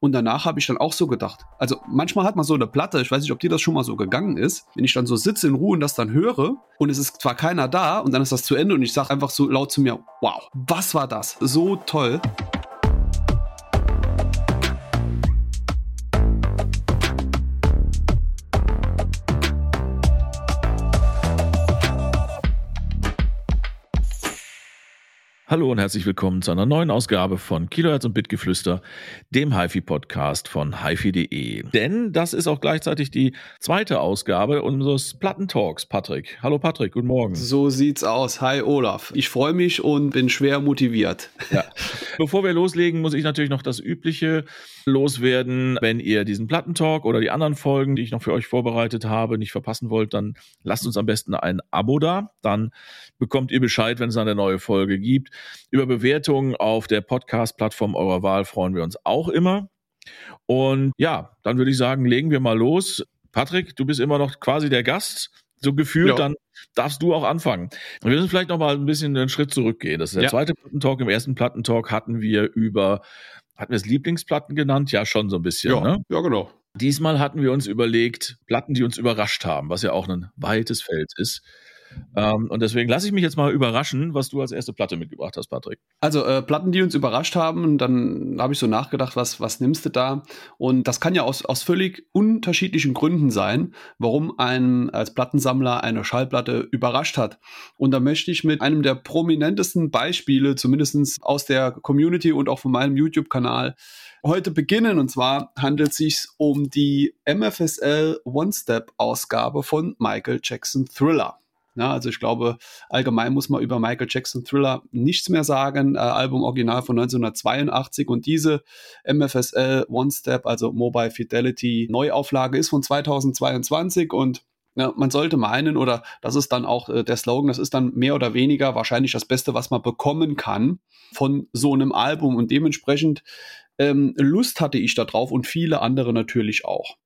Und danach habe ich dann auch so gedacht. Also manchmal hat man so eine Platte, ich weiß nicht, ob dir das schon mal so gegangen ist, wenn ich dann so sitze in Ruhe und das dann höre und es ist zwar keiner da und dann ist das zu Ende und ich sage einfach so laut zu mir, wow, was war das? So toll. Hallo und herzlich willkommen zu einer neuen Ausgabe von Kilohertz und Bitgeflüster, dem HiFi-Podcast von HiFi.de. Denn das ist auch gleichzeitig die zweite Ausgabe unseres Plattentalks, Patrick. Hallo Patrick, guten Morgen. So sieht's aus. Hi Olaf. Ich freue mich und bin schwer motiviert. Ja. Bevor wir loslegen, muss ich natürlich noch das Übliche loswerden. Wenn ihr diesen Plattentalk oder die anderen Folgen, die ich noch für euch vorbereitet habe, nicht verpassen wollt, dann lasst uns am besten ein Abo da. Dann bekommt ihr Bescheid, wenn es eine neue Folge gibt. Über Bewertungen auf der Podcast-Plattform eurer Wahl freuen wir uns auch immer. Und ja, dann würde ich sagen, legen wir mal los. Patrick, du bist immer noch quasi der Gast. So gefühlt, ja. dann darfst du auch anfangen. Wir müssen vielleicht noch mal ein bisschen einen Schritt zurückgehen. Das ist der ja. zweite Plattentalk. Im ersten Plattentalk hatten wir über, hatten wir es Lieblingsplatten genannt? Ja, schon so ein bisschen. Ja, ne? ja genau. Diesmal hatten wir uns überlegt, Platten, die uns überrascht haben, was ja auch ein weites Feld ist. Ähm, und deswegen lasse ich mich jetzt mal überraschen, was du als erste Platte mitgebracht hast, Patrick. Also äh, Platten, die uns überrascht haben, dann habe ich so nachgedacht, was, was nimmst du da? Und das kann ja aus, aus völlig unterschiedlichen Gründen sein, warum ein als Plattensammler eine Schallplatte überrascht hat. Und da möchte ich mit einem der prominentesten Beispiele, zumindest aus der Community und auch von meinem YouTube-Kanal, heute beginnen. Und zwar handelt es sich um die MFSL One-Step-Ausgabe von Michael Jackson Thriller. Ja, also ich glaube, allgemein muss man über Michael Jackson Thriller nichts mehr sagen. Äh, Album Original von 1982 und diese MFSL One Step, also Mobile Fidelity Neuauflage ist von 2022 und ja, man sollte meinen, oder das ist dann auch äh, der Slogan, das ist dann mehr oder weniger wahrscheinlich das Beste, was man bekommen kann von so einem Album. Und dementsprechend ähm, Lust hatte ich da drauf und viele andere natürlich auch.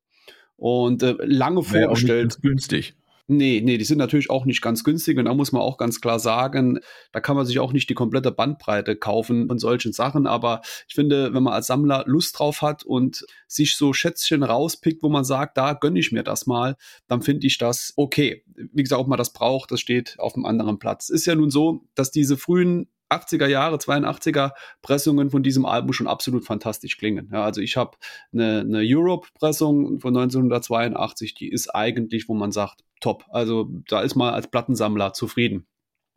Und äh, lange vorgestellt. günstig. Nee, nee, die sind natürlich auch nicht ganz günstig und da muss man auch ganz klar sagen, da kann man sich auch nicht die komplette Bandbreite kaufen von solchen Sachen, aber ich finde, wenn man als Sammler Lust drauf hat und sich so Schätzchen rauspickt, wo man sagt, da gönne ich mir das mal, dann finde ich das okay. Wie gesagt, ob man das braucht, das steht auf einem anderen Platz. Ist ja nun so, dass diese frühen 80er Jahre, 82er Pressungen von diesem Album schon absolut fantastisch klingen. Ja, also ich habe eine, eine Europe-Pressung von 1982, die ist eigentlich, wo man sagt, top. Also da ist man als Plattensammler zufrieden.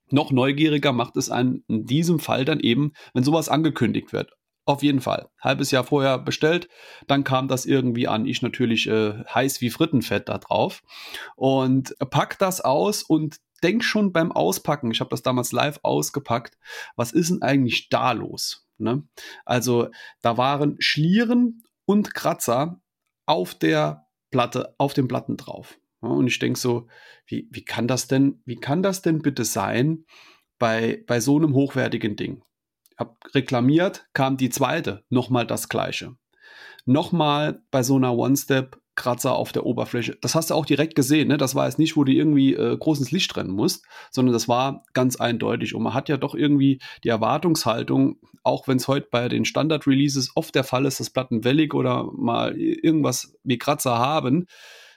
Noch neugieriger macht es einen in diesem Fall dann eben, wenn sowas angekündigt wird. Auf jeden Fall. Halbes Jahr vorher bestellt, dann kam das irgendwie an. Ich natürlich äh, heiß wie Frittenfett da drauf und pack das aus und denk schon beim Auspacken, ich habe das damals live ausgepackt, was ist denn eigentlich da los? Ne? Also da waren Schlieren und Kratzer auf der Platte, auf den Platten drauf. Und ich denke so, wie, wie kann das denn, wie kann das denn bitte sein bei, bei so einem hochwertigen Ding? Habe reklamiert, kam die zweite, nochmal das gleiche. Nochmal bei so einer One-Step Kratzer auf der Oberfläche. Das hast du auch direkt gesehen. Ne? Das war jetzt nicht, wo du irgendwie äh, großes Licht trennen musst, sondern das war ganz eindeutig. Und man hat ja doch irgendwie die Erwartungshaltung, auch wenn es heute bei den Standard-Releases oft der Fall ist, dass Platten wellig oder mal irgendwas wie Kratzer haben,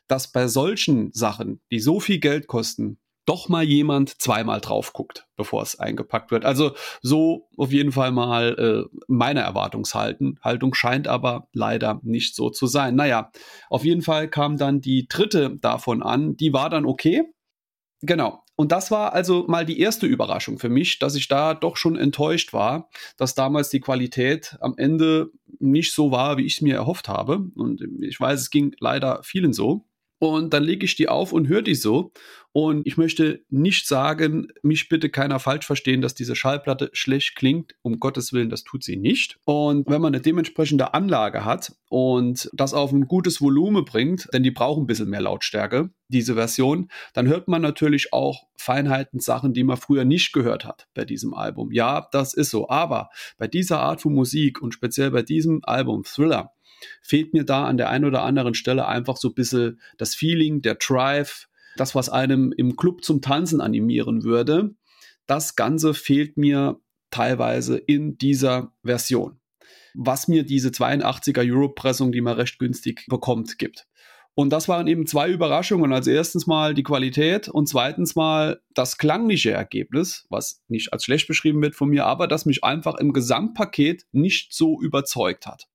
dass bei solchen Sachen, die so viel Geld kosten, doch mal jemand zweimal drauf guckt, bevor es eingepackt wird. Also so auf jeden Fall mal äh, meine Erwartungshaltung. Haltung scheint aber leider nicht so zu sein. Naja, auf jeden Fall kam dann die dritte davon an. Die war dann okay. Genau. Und das war also mal die erste Überraschung für mich, dass ich da doch schon enttäuscht war, dass damals die Qualität am Ende nicht so war, wie ich es mir erhofft habe. Und ich weiß, es ging leider vielen so. Und dann lege ich die auf und höre die so. Und ich möchte nicht sagen, mich bitte keiner falsch verstehen, dass diese Schallplatte schlecht klingt. Um Gottes Willen, das tut sie nicht. Und wenn man eine dementsprechende Anlage hat und das auf ein gutes Volumen bringt, denn die brauchen ein bisschen mehr Lautstärke, diese Version, dann hört man natürlich auch Feinheiten, Sachen, die man früher nicht gehört hat bei diesem Album. Ja, das ist so. Aber bei dieser Art von Musik und speziell bei diesem Album Thriller, fehlt mir da an der einen oder anderen Stelle einfach so ein bisschen das Feeling, der Drive, das, was einem im Club zum Tanzen animieren würde. Das Ganze fehlt mir teilweise in dieser Version. was mir diese 82er Euro-Pressung, die man recht günstig bekommt, gibt. Und das waren eben zwei Überraschungen. Als erstens mal die Qualität und zweitens mal das klangliche Ergebnis, was nicht als schlecht beschrieben wird von mir, aber das mich einfach im Gesamtpaket nicht so überzeugt hat.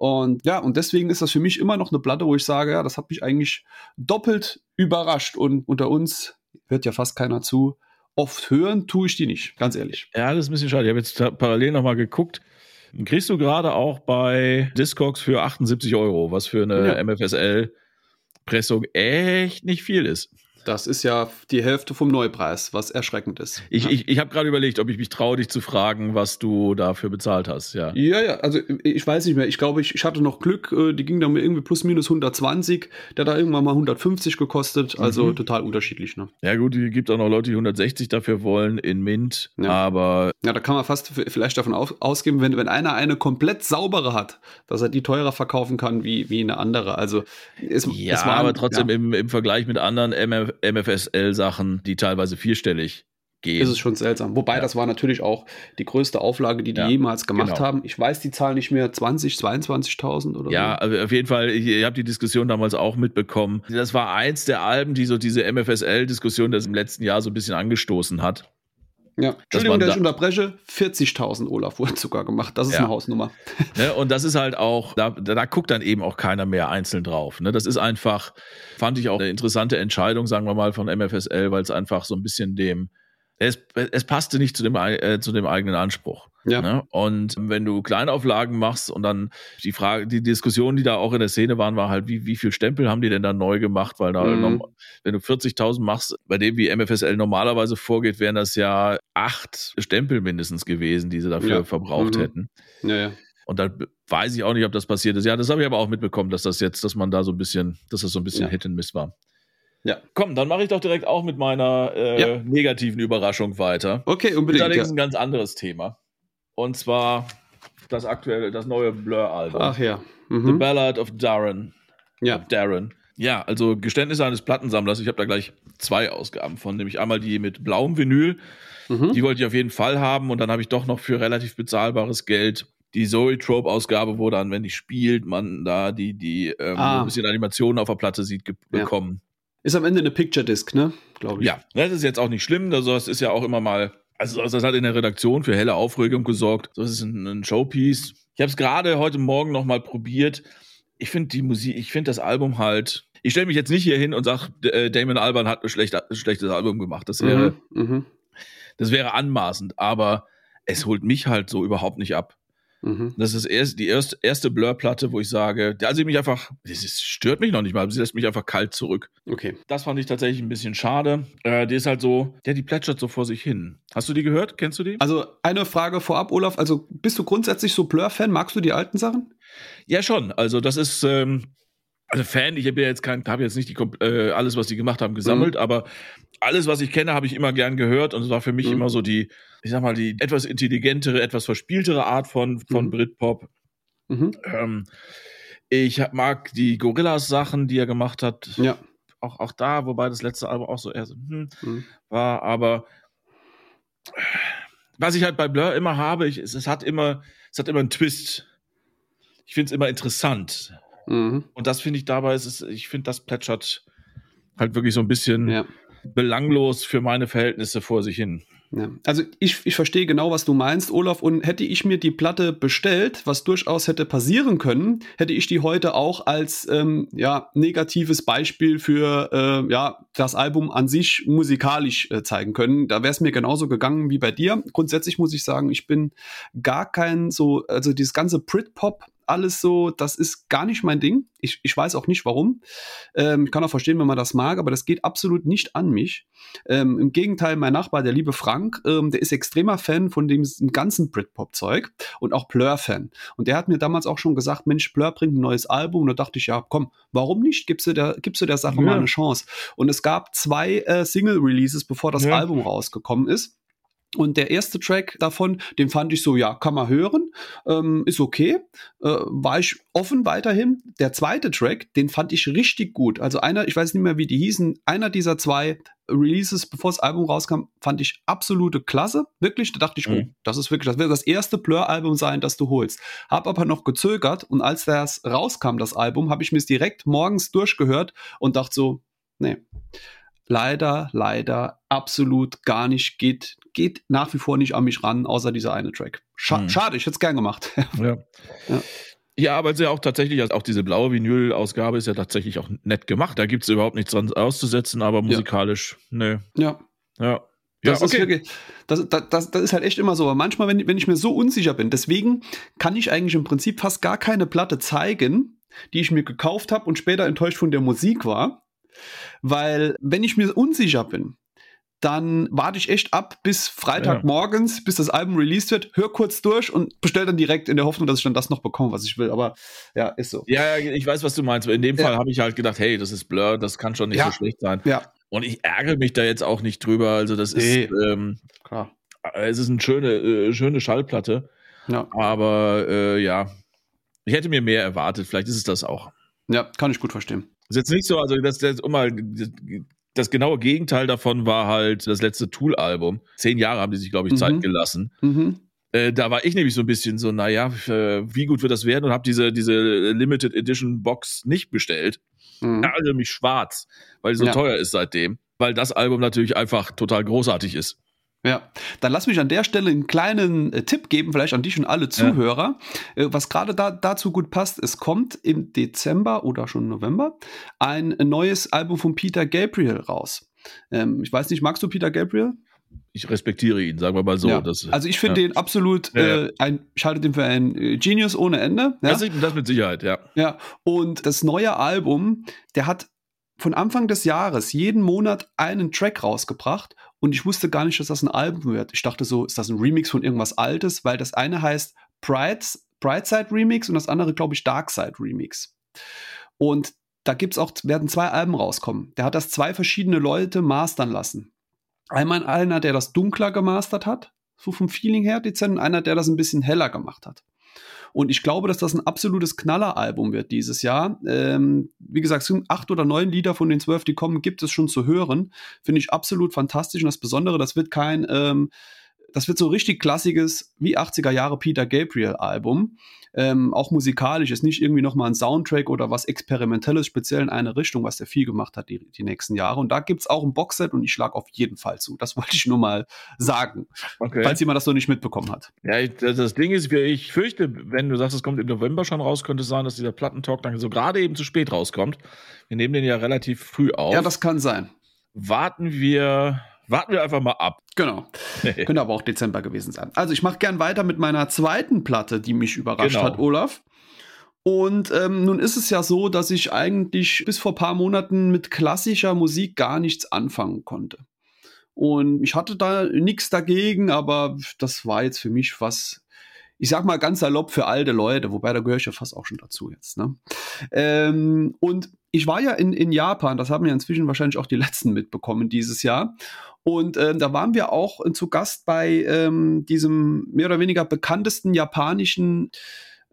Und ja, und deswegen ist das für mich immer noch eine Platte, wo ich sage, ja, das hat mich eigentlich doppelt überrascht. Und unter uns hört ja fast keiner zu. Oft hören tue ich die nicht, ganz ehrlich. Ja, das ist ein bisschen schade. Ich habe jetzt parallel nochmal geguckt. Kriegst du gerade auch bei Discogs für 78 Euro, was für eine ja. MFSL-Pressung echt nicht viel ist. Das ist ja die Hälfte vom Neupreis, was erschreckend ist. Ich, ja. ich, ich habe gerade überlegt, ob ich mich traue, dich zu fragen, was du dafür bezahlt hast. Ja, ja, ja also ich weiß nicht mehr. Ich glaube, ich, ich hatte noch Glück, äh, die ging dann irgendwie plus minus 120. Der hat da irgendwann mal 150 gekostet. Also mhm. total unterschiedlich. Ne? Ja, gut, es gibt auch noch Leute, die 160 dafür wollen in Mint. Ja. Aber. Ja, da kann man fast vielleicht davon ausgehen, wenn, wenn einer eine komplett saubere hat, dass er die teurer verkaufen kann wie, wie eine andere. Also es, ja, es war, aber trotzdem ja. im, im Vergleich mit anderen MF MFSL-Sachen, die teilweise vierstellig gehen. Ist es schon seltsam. Wobei, ja. das war natürlich auch die größte Auflage, die die ja, jemals gemacht genau. haben. Ich weiß die Zahl nicht mehr, 20, 22.000 oder ja, so. Ja, auf jeden Fall, ich, ich habe die Diskussion damals auch mitbekommen. Das war eins der Alben, die so diese MFSL-Diskussion das im letzten Jahr so ein bisschen angestoßen hat. Ja, Entschuldigung, dass ich unterbreche. 40.000 Olaf wurde sogar gemacht. Das ist ja. eine Hausnummer. Ne, und das ist halt auch, da, da guckt dann eben auch keiner mehr einzeln drauf. Ne? Das ist einfach, fand ich auch eine interessante Entscheidung, sagen wir mal, von MFSL, weil es einfach so ein bisschen dem es, es passte nicht zu dem, äh, zu dem eigenen Anspruch. Ja. Ne? Und wenn du Kleinauflagen machst und dann die Frage, die Diskussion, die da auch in der Szene waren, war halt, wie, wie viel Stempel haben die denn da neu gemacht? Weil da, mhm. wenn du 40.000 machst, bei dem wie MFSL normalerweise vorgeht, wären das ja acht Stempel mindestens gewesen, die sie dafür ja. verbraucht mhm. hätten. Ja, ja. Und da weiß ich auch nicht, ob das passiert ist. Ja, das habe ich aber auch mitbekommen, dass das jetzt, dass man da so ein bisschen, dass das so ein bisschen ja. Hit and Miss war. Ja. Komm, dann mache ich doch direkt auch mit meiner äh, ja. negativen Überraschung weiter. Okay, unbedingt. Allerdings ja. ein ganz anderes Thema. Und zwar das aktuelle, das neue Blur-Album. Ach ja. Mhm. The Ballad of Darren. Ja. Of Darren. Ja, also Geständnisse eines Plattensammlers. Ich habe da gleich zwei Ausgaben von, nämlich einmal die mit blauem Vinyl. Mhm. Die wollte ich auf jeden Fall haben. Und dann habe ich doch noch für relativ bezahlbares Geld die Zoe-Trope-Ausgabe, wo dann, wenn die spielt, man da die, die ähm, ah. ein bisschen Animationen auf der Platte sieht, bekommen. Ist am Ende eine Picture Disc, ne? Glaube ich. Ja, das ist jetzt auch nicht schlimm. Also, das ist ja auch immer mal. Also, das hat in der Redaktion für helle Aufregung gesorgt. Das ist ein, ein Showpiece. Ich habe es gerade heute Morgen nochmal probiert. Ich finde die Musik, ich finde das Album halt. Ich stelle mich jetzt nicht hier hin und sage, äh, Damon Alban hat ein, schlechter, ein schlechtes Album gemacht. Das wäre, mhm, mhm, das wäre anmaßend. Aber es holt mich halt so überhaupt nicht ab. Mhm. Das ist erst die erste, erste Blur-Platte, wo ich sage, also sie mich einfach, das stört mich noch nicht mal, sie lässt mich einfach kalt zurück. Okay. Das fand ich tatsächlich ein bisschen schade. Äh, die ist halt so, der die plätschert so vor sich hin. Hast du die gehört? Kennst du die? Also eine Frage vorab, Olaf. Also bist du grundsätzlich so Blur-Fan? Magst du die alten Sachen? Ja, schon. Also das ist, ähm, also Fan, ich habe ja jetzt kein, habe jetzt nicht die, äh, alles, was die gemacht haben, gesammelt, mhm. aber alles, was ich kenne, habe ich immer gern gehört und es war für mich mhm. immer so die, ich sag mal, die etwas intelligentere, etwas verspieltere Art von, von mhm. Britpop. Mhm. Ähm, ich mag die Gorillas-Sachen, die er gemacht hat. Ja. Auch, auch da, wobei das letzte Album auch so eher so hm, mhm. war, aber was ich halt bei Blur immer habe, ich, es, es, hat immer, es hat immer einen Twist. Ich finde es immer interessant. Mhm. Und das finde ich dabei, ist es, ich finde, das plätschert halt wirklich so ein bisschen ja. belanglos für meine Verhältnisse vor sich hin. Ja. Also ich, ich verstehe genau, was du meinst, Olaf. Und hätte ich mir die Platte bestellt, was durchaus hätte passieren können, hätte ich die heute auch als ähm, ja, negatives Beispiel für äh, ja, das Album an sich musikalisch äh, zeigen können. Da wäre es mir genauso gegangen wie bei dir. Grundsätzlich muss ich sagen, ich bin gar kein so, also dieses ganze Britpop alles so, das ist gar nicht mein Ding. Ich, ich weiß auch nicht warum. Ähm, ich kann auch verstehen, wenn man das mag, aber das geht absolut nicht an mich. Ähm, Im Gegenteil, mein Nachbar, der liebe Frank, ähm, der ist extremer Fan von dem ganzen Britpop-Zeug und auch Blur-Fan. Und der hat mir damals auch schon gesagt, Mensch, Blur bringt ein neues Album. Und da dachte ich, ja, komm, warum nicht? Gibst du der, gibst du der Sache ja. mal eine Chance? Und es gab zwei äh, Single-Releases, bevor das ja. Album rausgekommen ist. Und der erste Track davon, den fand ich so, ja, kann man hören, ähm, ist okay. Äh, war ich offen weiterhin. Der zweite Track, den fand ich richtig gut. Also einer, ich weiß nicht mehr, wie die hießen, einer dieser zwei Releases, bevor das Album rauskam, fand ich absolute Klasse. Wirklich, da dachte ich, mhm. oh, das ist wirklich, das wird das erste Blur-Album sein, das du holst. Hab aber noch gezögert und als das rauskam, das Album, habe ich mir es direkt morgens durchgehört und dachte so, nee leider, leider absolut gar nicht, geht, geht nach wie vor nicht an mich ran, außer dieser eine Track. Scha hm. Schade, ich hätte es gern gemacht. ja. ja. Ja, aber es ist ja auch tatsächlich, also auch diese blaue Vinyl-Ausgabe ist ja tatsächlich auch nett gemacht. Da gibt es überhaupt nichts dran auszusetzen, aber musikalisch, ja. nö. Ja. Ja. Das, ja, okay. ist wirklich, das, das, das ist halt echt immer so. Aber manchmal, wenn, wenn ich mir so unsicher bin, deswegen kann ich eigentlich im Prinzip fast gar keine Platte zeigen, die ich mir gekauft habe und später enttäuscht von der Musik war, weil, wenn ich mir unsicher bin, dann warte ich echt ab bis Freitagmorgens, ja. bis das Album released wird, hör kurz durch und bestell dann direkt in der Hoffnung, dass ich dann das noch bekomme, was ich will. Aber ja, ist so. Ja, ich weiß, was du meinst. In dem Fall habe ich halt gedacht, hey, das ist Blur, das kann schon nicht ja. so schlecht sein. Ja. Und ich ärgere mich da jetzt auch nicht drüber. Also, das nee. ist, ähm, Klar. es ist eine schöne, äh, schöne Schallplatte. Ja. Aber äh, ja, ich hätte mir mehr erwartet. Vielleicht ist es das auch. Ja, kann ich gut verstehen. Ist jetzt nicht so, also das, das um mal das genaue Gegenteil davon war halt das letzte Tool-Album. Zehn Jahre haben die sich, glaube ich, mhm. Zeit gelassen. Mhm. Äh, da war ich nämlich so ein bisschen so, naja, äh, wie gut wird das werden und habe diese, diese Limited Edition Box nicht bestellt. Mhm. Also mich schwarz, weil sie so ja. teuer ist seitdem. Weil das Album natürlich einfach total großartig ist. Ja, dann lass mich an der Stelle einen kleinen äh, Tipp geben, vielleicht an dich und alle Zuhörer. Ja. Äh, was gerade da, dazu gut passt, es kommt im Dezember oder schon November ein neues Album von Peter Gabriel raus. Ähm, ich weiß nicht, magst du Peter Gabriel? Ich respektiere ihn, sagen wir mal so. Ja. Das, also ich finde ja. den absolut, äh, ein, ich halte den für ein äh, Genius ohne Ende. Das, das mit Sicherheit, ja. Ja, und das neue Album, der hat von Anfang des Jahres jeden Monat einen Track rausgebracht und ich wusste gar nicht, dass das ein Album wird. Ich dachte so, ist das ein Remix von irgendwas Altes, weil das eine heißt Bright, Brightside Remix und das andere, glaube ich, Darkside Remix. Und da gibt's auch, werden zwei Alben rauskommen. Der hat das zwei verschiedene Leute mastern lassen. Einmal einer, der das dunkler gemastert hat, so vom Feeling her dezent, und einer, der das ein bisschen heller gemacht hat. Und ich glaube, dass das ein absolutes Knalleralbum wird dieses Jahr. Ähm, wie gesagt, acht oder neun Lieder von den zwölf, die kommen, gibt es schon zu hören. Finde ich absolut fantastisch. Und das Besondere, das wird kein ähm, das wird so richtig klassisches, wie 80er Jahre Peter Gabriel Album. Ähm, auch musikalisch ist nicht irgendwie nochmal ein Soundtrack oder was Experimentelles, speziell in eine Richtung, was der viel gemacht hat die, die nächsten Jahre. Und da gibt es auch ein Boxset und ich schlage auf jeden Fall zu. Das wollte ich nur mal sagen, okay. falls jemand das noch nicht mitbekommen hat. Ja, ich, das Ding ist, ich fürchte, wenn du sagst, es kommt im November schon raus, könnte es sein, dass dieser Plattentalk dann so gerade eben zu spät rauskommt. Wir nehmen den ja relativ früh auf. Ja, das kann sein. Warten wir Warten wir einfach mal ab. Genau. Könnte aber auch Dezember gewesen sein. Also ich mache gern weiter mit meiner zweiten Platte, die mich überrascht genau. hat, Olaf. Und ähm, nun ist es ja so, dass ich eigentlich bis vor ein paar Monaten mit klassischer Musik gar nichts anfangen konnte. Und ich hatte da nichts dagegen, aber das war jetzt für mich was, ich sag mal ganz salopp für alte Leute, wobei da gehöre ich ja fast auch schon dazu jetzt. Ne? Ähm, und ich war ja in, in Japan, das haben ja inzwischen wahrscheinlich auch die letzten mitbekommen dieses Jahr. Und ähm, da waren wir auch äh, zu Gast bei ähm, diesem mehr oder weniger bekanntesten japanischen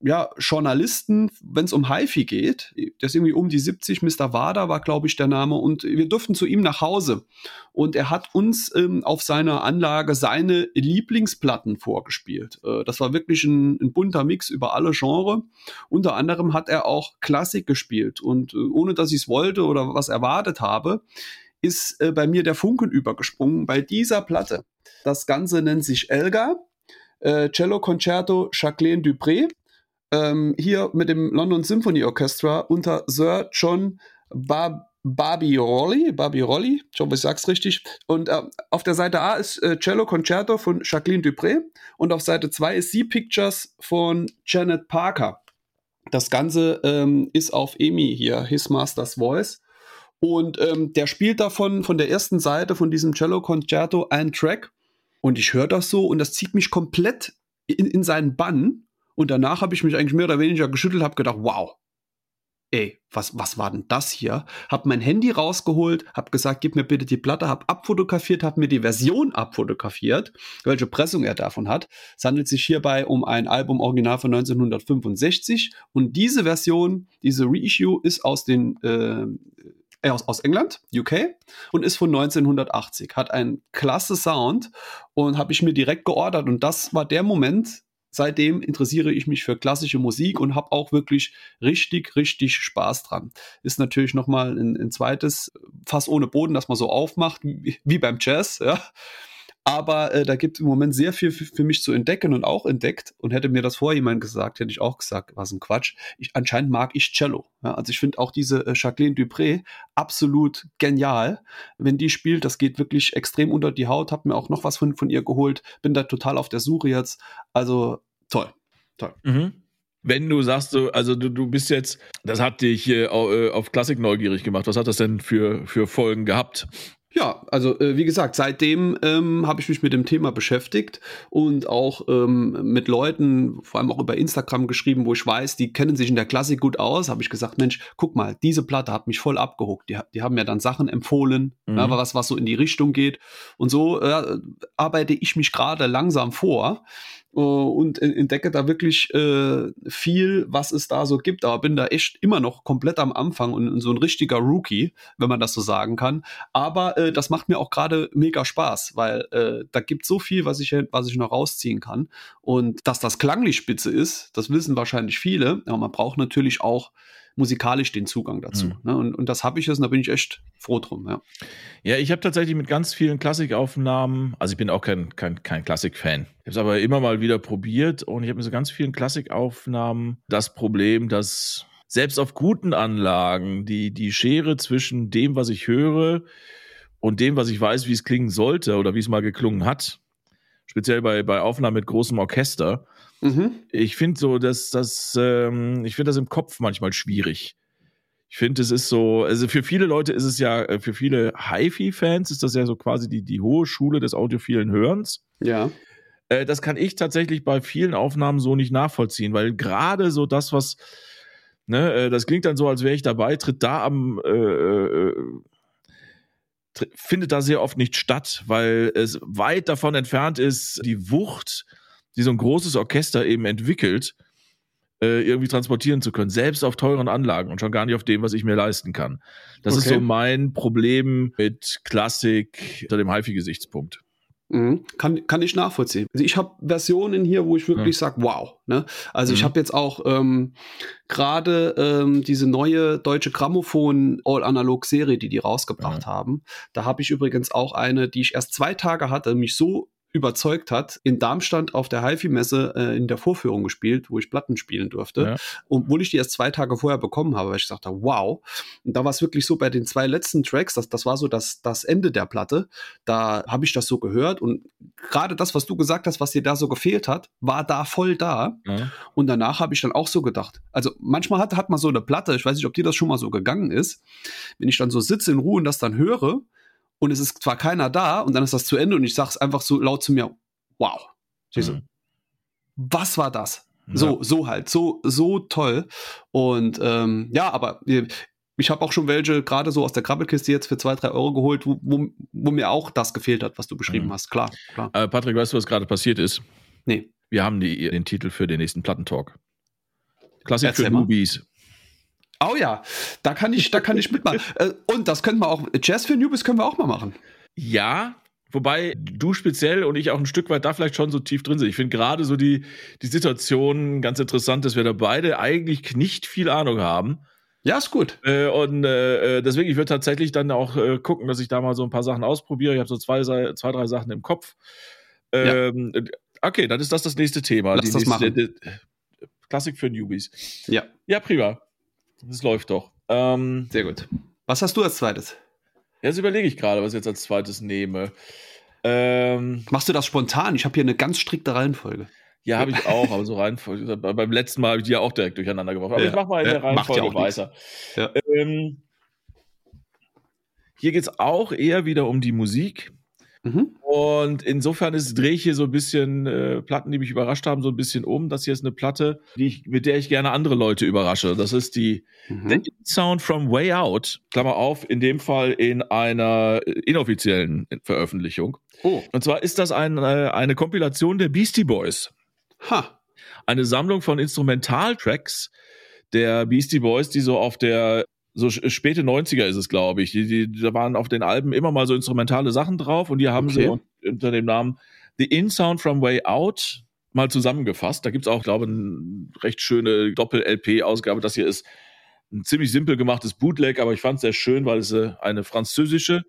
ja, Journalisten, wenn es um HiFi geht. Der ist irgendwie um die 70, Mr. Wada war, glaube ich, der Name. Und wir durften zu ihm nach Hause. Und er hat uns ähm, auf seiner Anlage seine Lieblingsplatten vorgespielt. Äh, das war wirklich ein, ein, bunter Mix über alle Genres. Unter anderem hat er auch Klassik gespielt. Und äh, ohne dass ich es wollte oder was erwartet habe, ist äh, bei mir der Funken übergesprungen bei dieser Platte. Das Ganze nennt sich Elga. Äh, Cello Concerto Jacqueline Dupré ähm, hier mit dem London Symphony Orchestra unter Sir John Bar Barbioli, Barbioli, ich hoffe, ich sag's richtig. Und äh, auf der Seite A ist äh, Cello Concerto von Jacqueline Dupré und auf Seite 2 ist Sea Pictures von Janet Parker. Das Ganze ähm, ist auf EMI hier, His Master's Voice. Und ähm, der spielt davon, von der ersten Seite von diesem Cello Concerto, einen Track. Und ich höre das so und das zieht mich komplett in, in seinen Bann. Und danach habe ich mich eigentlich mehr oder weniger geschüttelt, habe gedacht, wow, ey, was, was war denn das hier? Hab mein Handy rausgeholt, hab gesagt, gib mir bitte die Platte, hab abfotografiert, hab mir die Version abfotografiert, welche Pressung er davon hat. Es handelt sich hierbei um ein Album original von 1965 und diese Version, diese Reissue ist aus den äh, äh, aus, aus England, UK, und ist von 1980. Hat einen klasse Sound und habe ich mir direkt geordert. Und das war der Moment, seitdem interessiere ich mich für klassische Musik und habe auch wirklich richtig, richtig Spaß dran. Ist natürlich nochmal ein, ein zweites Fass ohne Boden, das man so aufmacht, wie, wie beim Jazz, ja. Aber äh, da gibt es im Moment sehr viel für, für, mich zu entdecken und auch entdeckt. Und hätte mir das vorher jemand gesagt, hätte ich auch gesagt, was ein Quatsch. Ich, anscheinend mag ich Cello. Ja, also ich finde auch diese äh, Jacqueline Dupré absolut genial. Wenn die spielt, das geht wirklich extrem unter die Haut. Hab mir auch noch was von, von ihr geholt. Bin da total auf der Suche jetzt. Also toll. Toll. Mhm wenn du sagst, so, also du, du bist jetzt, das hat dich äh, auf Klassik neugierig gemacht. Was hat das denn für, für Folgen gehabt? Ja, also äh, wie gesagt, seitdem ähm, habe ich mich mit dem Thema beschäftigt und auch ähm, mit Leuten, vor allem auch über Instagram geschrieben, wo ich weiß, die kennen sich in der Klassik gut aus, habe ich gesagt, Mensch, guck mal, diese Platte hat mich voll abgehuckt. Die, die haben mir dann Sachen empfohlen, mhm. ja, was, was so in die Richtung geht. Und so äh, arbeite ich mich gerade langsam vor und entdecke da wirklich äh, viel, was es da so gibt. Aber bin da echt immer noch komplett am Anfang und, so ein richtiger Rookie, wenn man das so sagen kann. Aber äh, das macht mir auch gerade mega Spaß, weil äh, da gibt so viel, was ich, was ich noch rausziehen kann. Und dass das klanglich spitze ist, das wissen wahrscheinlich viele. Aber man braucht natürlich auch musikalisch den Zugang dazu. Mhm. Ne? Und, und das habe ich jetzt und da bin ich echt froh drum. Ja, ja ich habe tatsächlich mit ganz vielen Klassikaufnahmen, also ich bin auch kein, kein, kein Klassik-Fan. Ich habe es aber immer mal wieder probiert und ich habe mit so ganz vielen Klassikaufnahmen das Problem, dass selbst auf guten Anlagen die, die Schere zwischen dem, was ich höre und dem, was ich weiß, wie es klingen sollte oder wie es mal geklungen hat, speziell bei, bei Aufnahmen mit großem Orchester, Mhm. Ich finde so, dass das, ähm, ich finde das im Kopf manchmal schwierig. Ich finde, es ist so, also für viele Leute ist es ja, äh, für viele HiFi-Fans ist das ja so quasi die, die hohe Schule des audiophilen Hörens. Ja. Äh, das kann ich tatsächlich bei vielen Aufnahmen so nicht nachvollziehen, weil gerade so das, was, ne, äh, das klingt dann so, als wäre ich dabei, tritt da am, äh, äh, findet da sehr oft nicht statt, weil es weit davon entfernt ist, die Wucht die so ein großes Orchester eben entwickelt, äh, irgendwie transportieren zu können, selbst auf teuren Anlagen und schon gar nicht auf dem, was ich mir leisten kann. Das okay. ist so mein Problem mit Klassik unter dem HiFi-Gesichtspunkt. Mhm. Kann, kann ich nachvollziehen. Also ich habe Versionen hier, wo ich wirklich ja. sage, wow. Ne? Also mhm. ich habe jetzt auch ähm, gerade ähm, diese neue deutsche Grammophon All-Analog-Serie, die die rausgebracht ja. haben. Da habe ich übrigens auch eine, die ich erst zwei Tage hatte, mich so überzeugt hat, in Darmstadt auf der HiFi-Messe äh, in der Vorführung gespielt, wo ich Platten spielen durfte. Ja. Obwohl ich die erst zwei Tage vorher bekommen habe, weil ich sagte, wow. Und da war es wirklich so bei den zwei letzten Tracks, das, das war so das, das Ende der Platte. Da habe ich das so gehört und gerade das, was du gesagt hast, was dir da so gefehlt hat, war da voll da. Ja. Und danach habe ich dann auch so gedacht. Also manchmal hat, hat man so eine Platte, ich weiß nicht, ob dir das schon mal so gegangen ist, wenn ich dann so sitze in Ruhe und das dann höre, und es ist zwar keiner da und dann ist das zu Ende und ich sage es einfach so laut zu mir, wow. Mhm. Was war das? Ja. So, so halt, so, so toll. Und ähm, ja, aber ich habe auch schon welche, gerade so aus der Krabbelkiste jetzt für zwei, drei Euro geholt, wo, wo, wo mir auch das gefehlt hat, was du beschrieben mhm. hast. Klar, klar. Äh, Patrick, weißt du, was gerade passiert ist? Nee. Wir haben die, den Titel für den nächsten Plattentalk. Klassik Erzähl für Newbies. Oh ja, da kann ich, da kann ich mitmachen. Äh, und das können wir auch, Jazz für Newbies können wir auch mal machen. Ja, wobei du speziell und ich auch ein Stück weit da vielleicht schon so tief drin sind. Ich finde gerade so die, die Situation ganz interessant, dass wir da beide eigentlich nicht viel Ahnung haben. Ja, ist gut. Äh, und äh, äh deswegen, ich würde tatsächlich dann auch äh, gucken, dass ich da mal so ein paar Sachen ausprobiere. Ich habe so zwei, zwei, drei Sachen im Kopf. Ähm, ja. Okay, dann ist das das nächste Thema. Lass das nächste, machen. Die, die, Klassik für Newbies. Ja. Ja, prima. Das läuft doch. Ähm, Sehr gut. Was hast du als zweites? Jetzt überlege ich gerade, was ich jetzt als zweites nehme. Ähm, Machst du das spontan? Ich habe hier eine ganz strikte Reihenfolge. Ja, habe ich auch, aber so Reihenfolge. Beim letzten Mal habe ich die ja auch direkt durcheinander geworfen. Aber ja, ich mache mal in der Reihenfolge weiter. Ja. Ähm, hier geht es auch eher wieder um die Musik. Mhm. Und insofern ist, drehe ich hier so ein bisschen äh, Platten, die mich überrascht haben, so ein bisschen um. Das hier ist eine Platte, ich, mit der ich gerne andere Leute überrasche. Das ist die mhm. Sound from Way Out, Klammer auf, in dem Fall in einer inoffiziellen Veröffentlichung. Oh. Und zwar ist das ein, äh, eine Kompilation der Beastie Boys. Ha. Eine Sammlung von Instrumentaltracks der Beastie Boys, die so auf der so späte 90er ist es, glaube ich. Die, die, da waren auf den Alben immer mal so instrumentale Sachen drauf und die haben okay. sie unter dem Namen The In Sound from Way Out mal zusammengefasst. Da gibt es auch, glaube ich, eine recht schöne Doppel-LP-Ausgabe. Das hier ist ein ziemlich simpel gemachtes Bootleg, aber ich fand es sehr schön, weil es äh, eine französische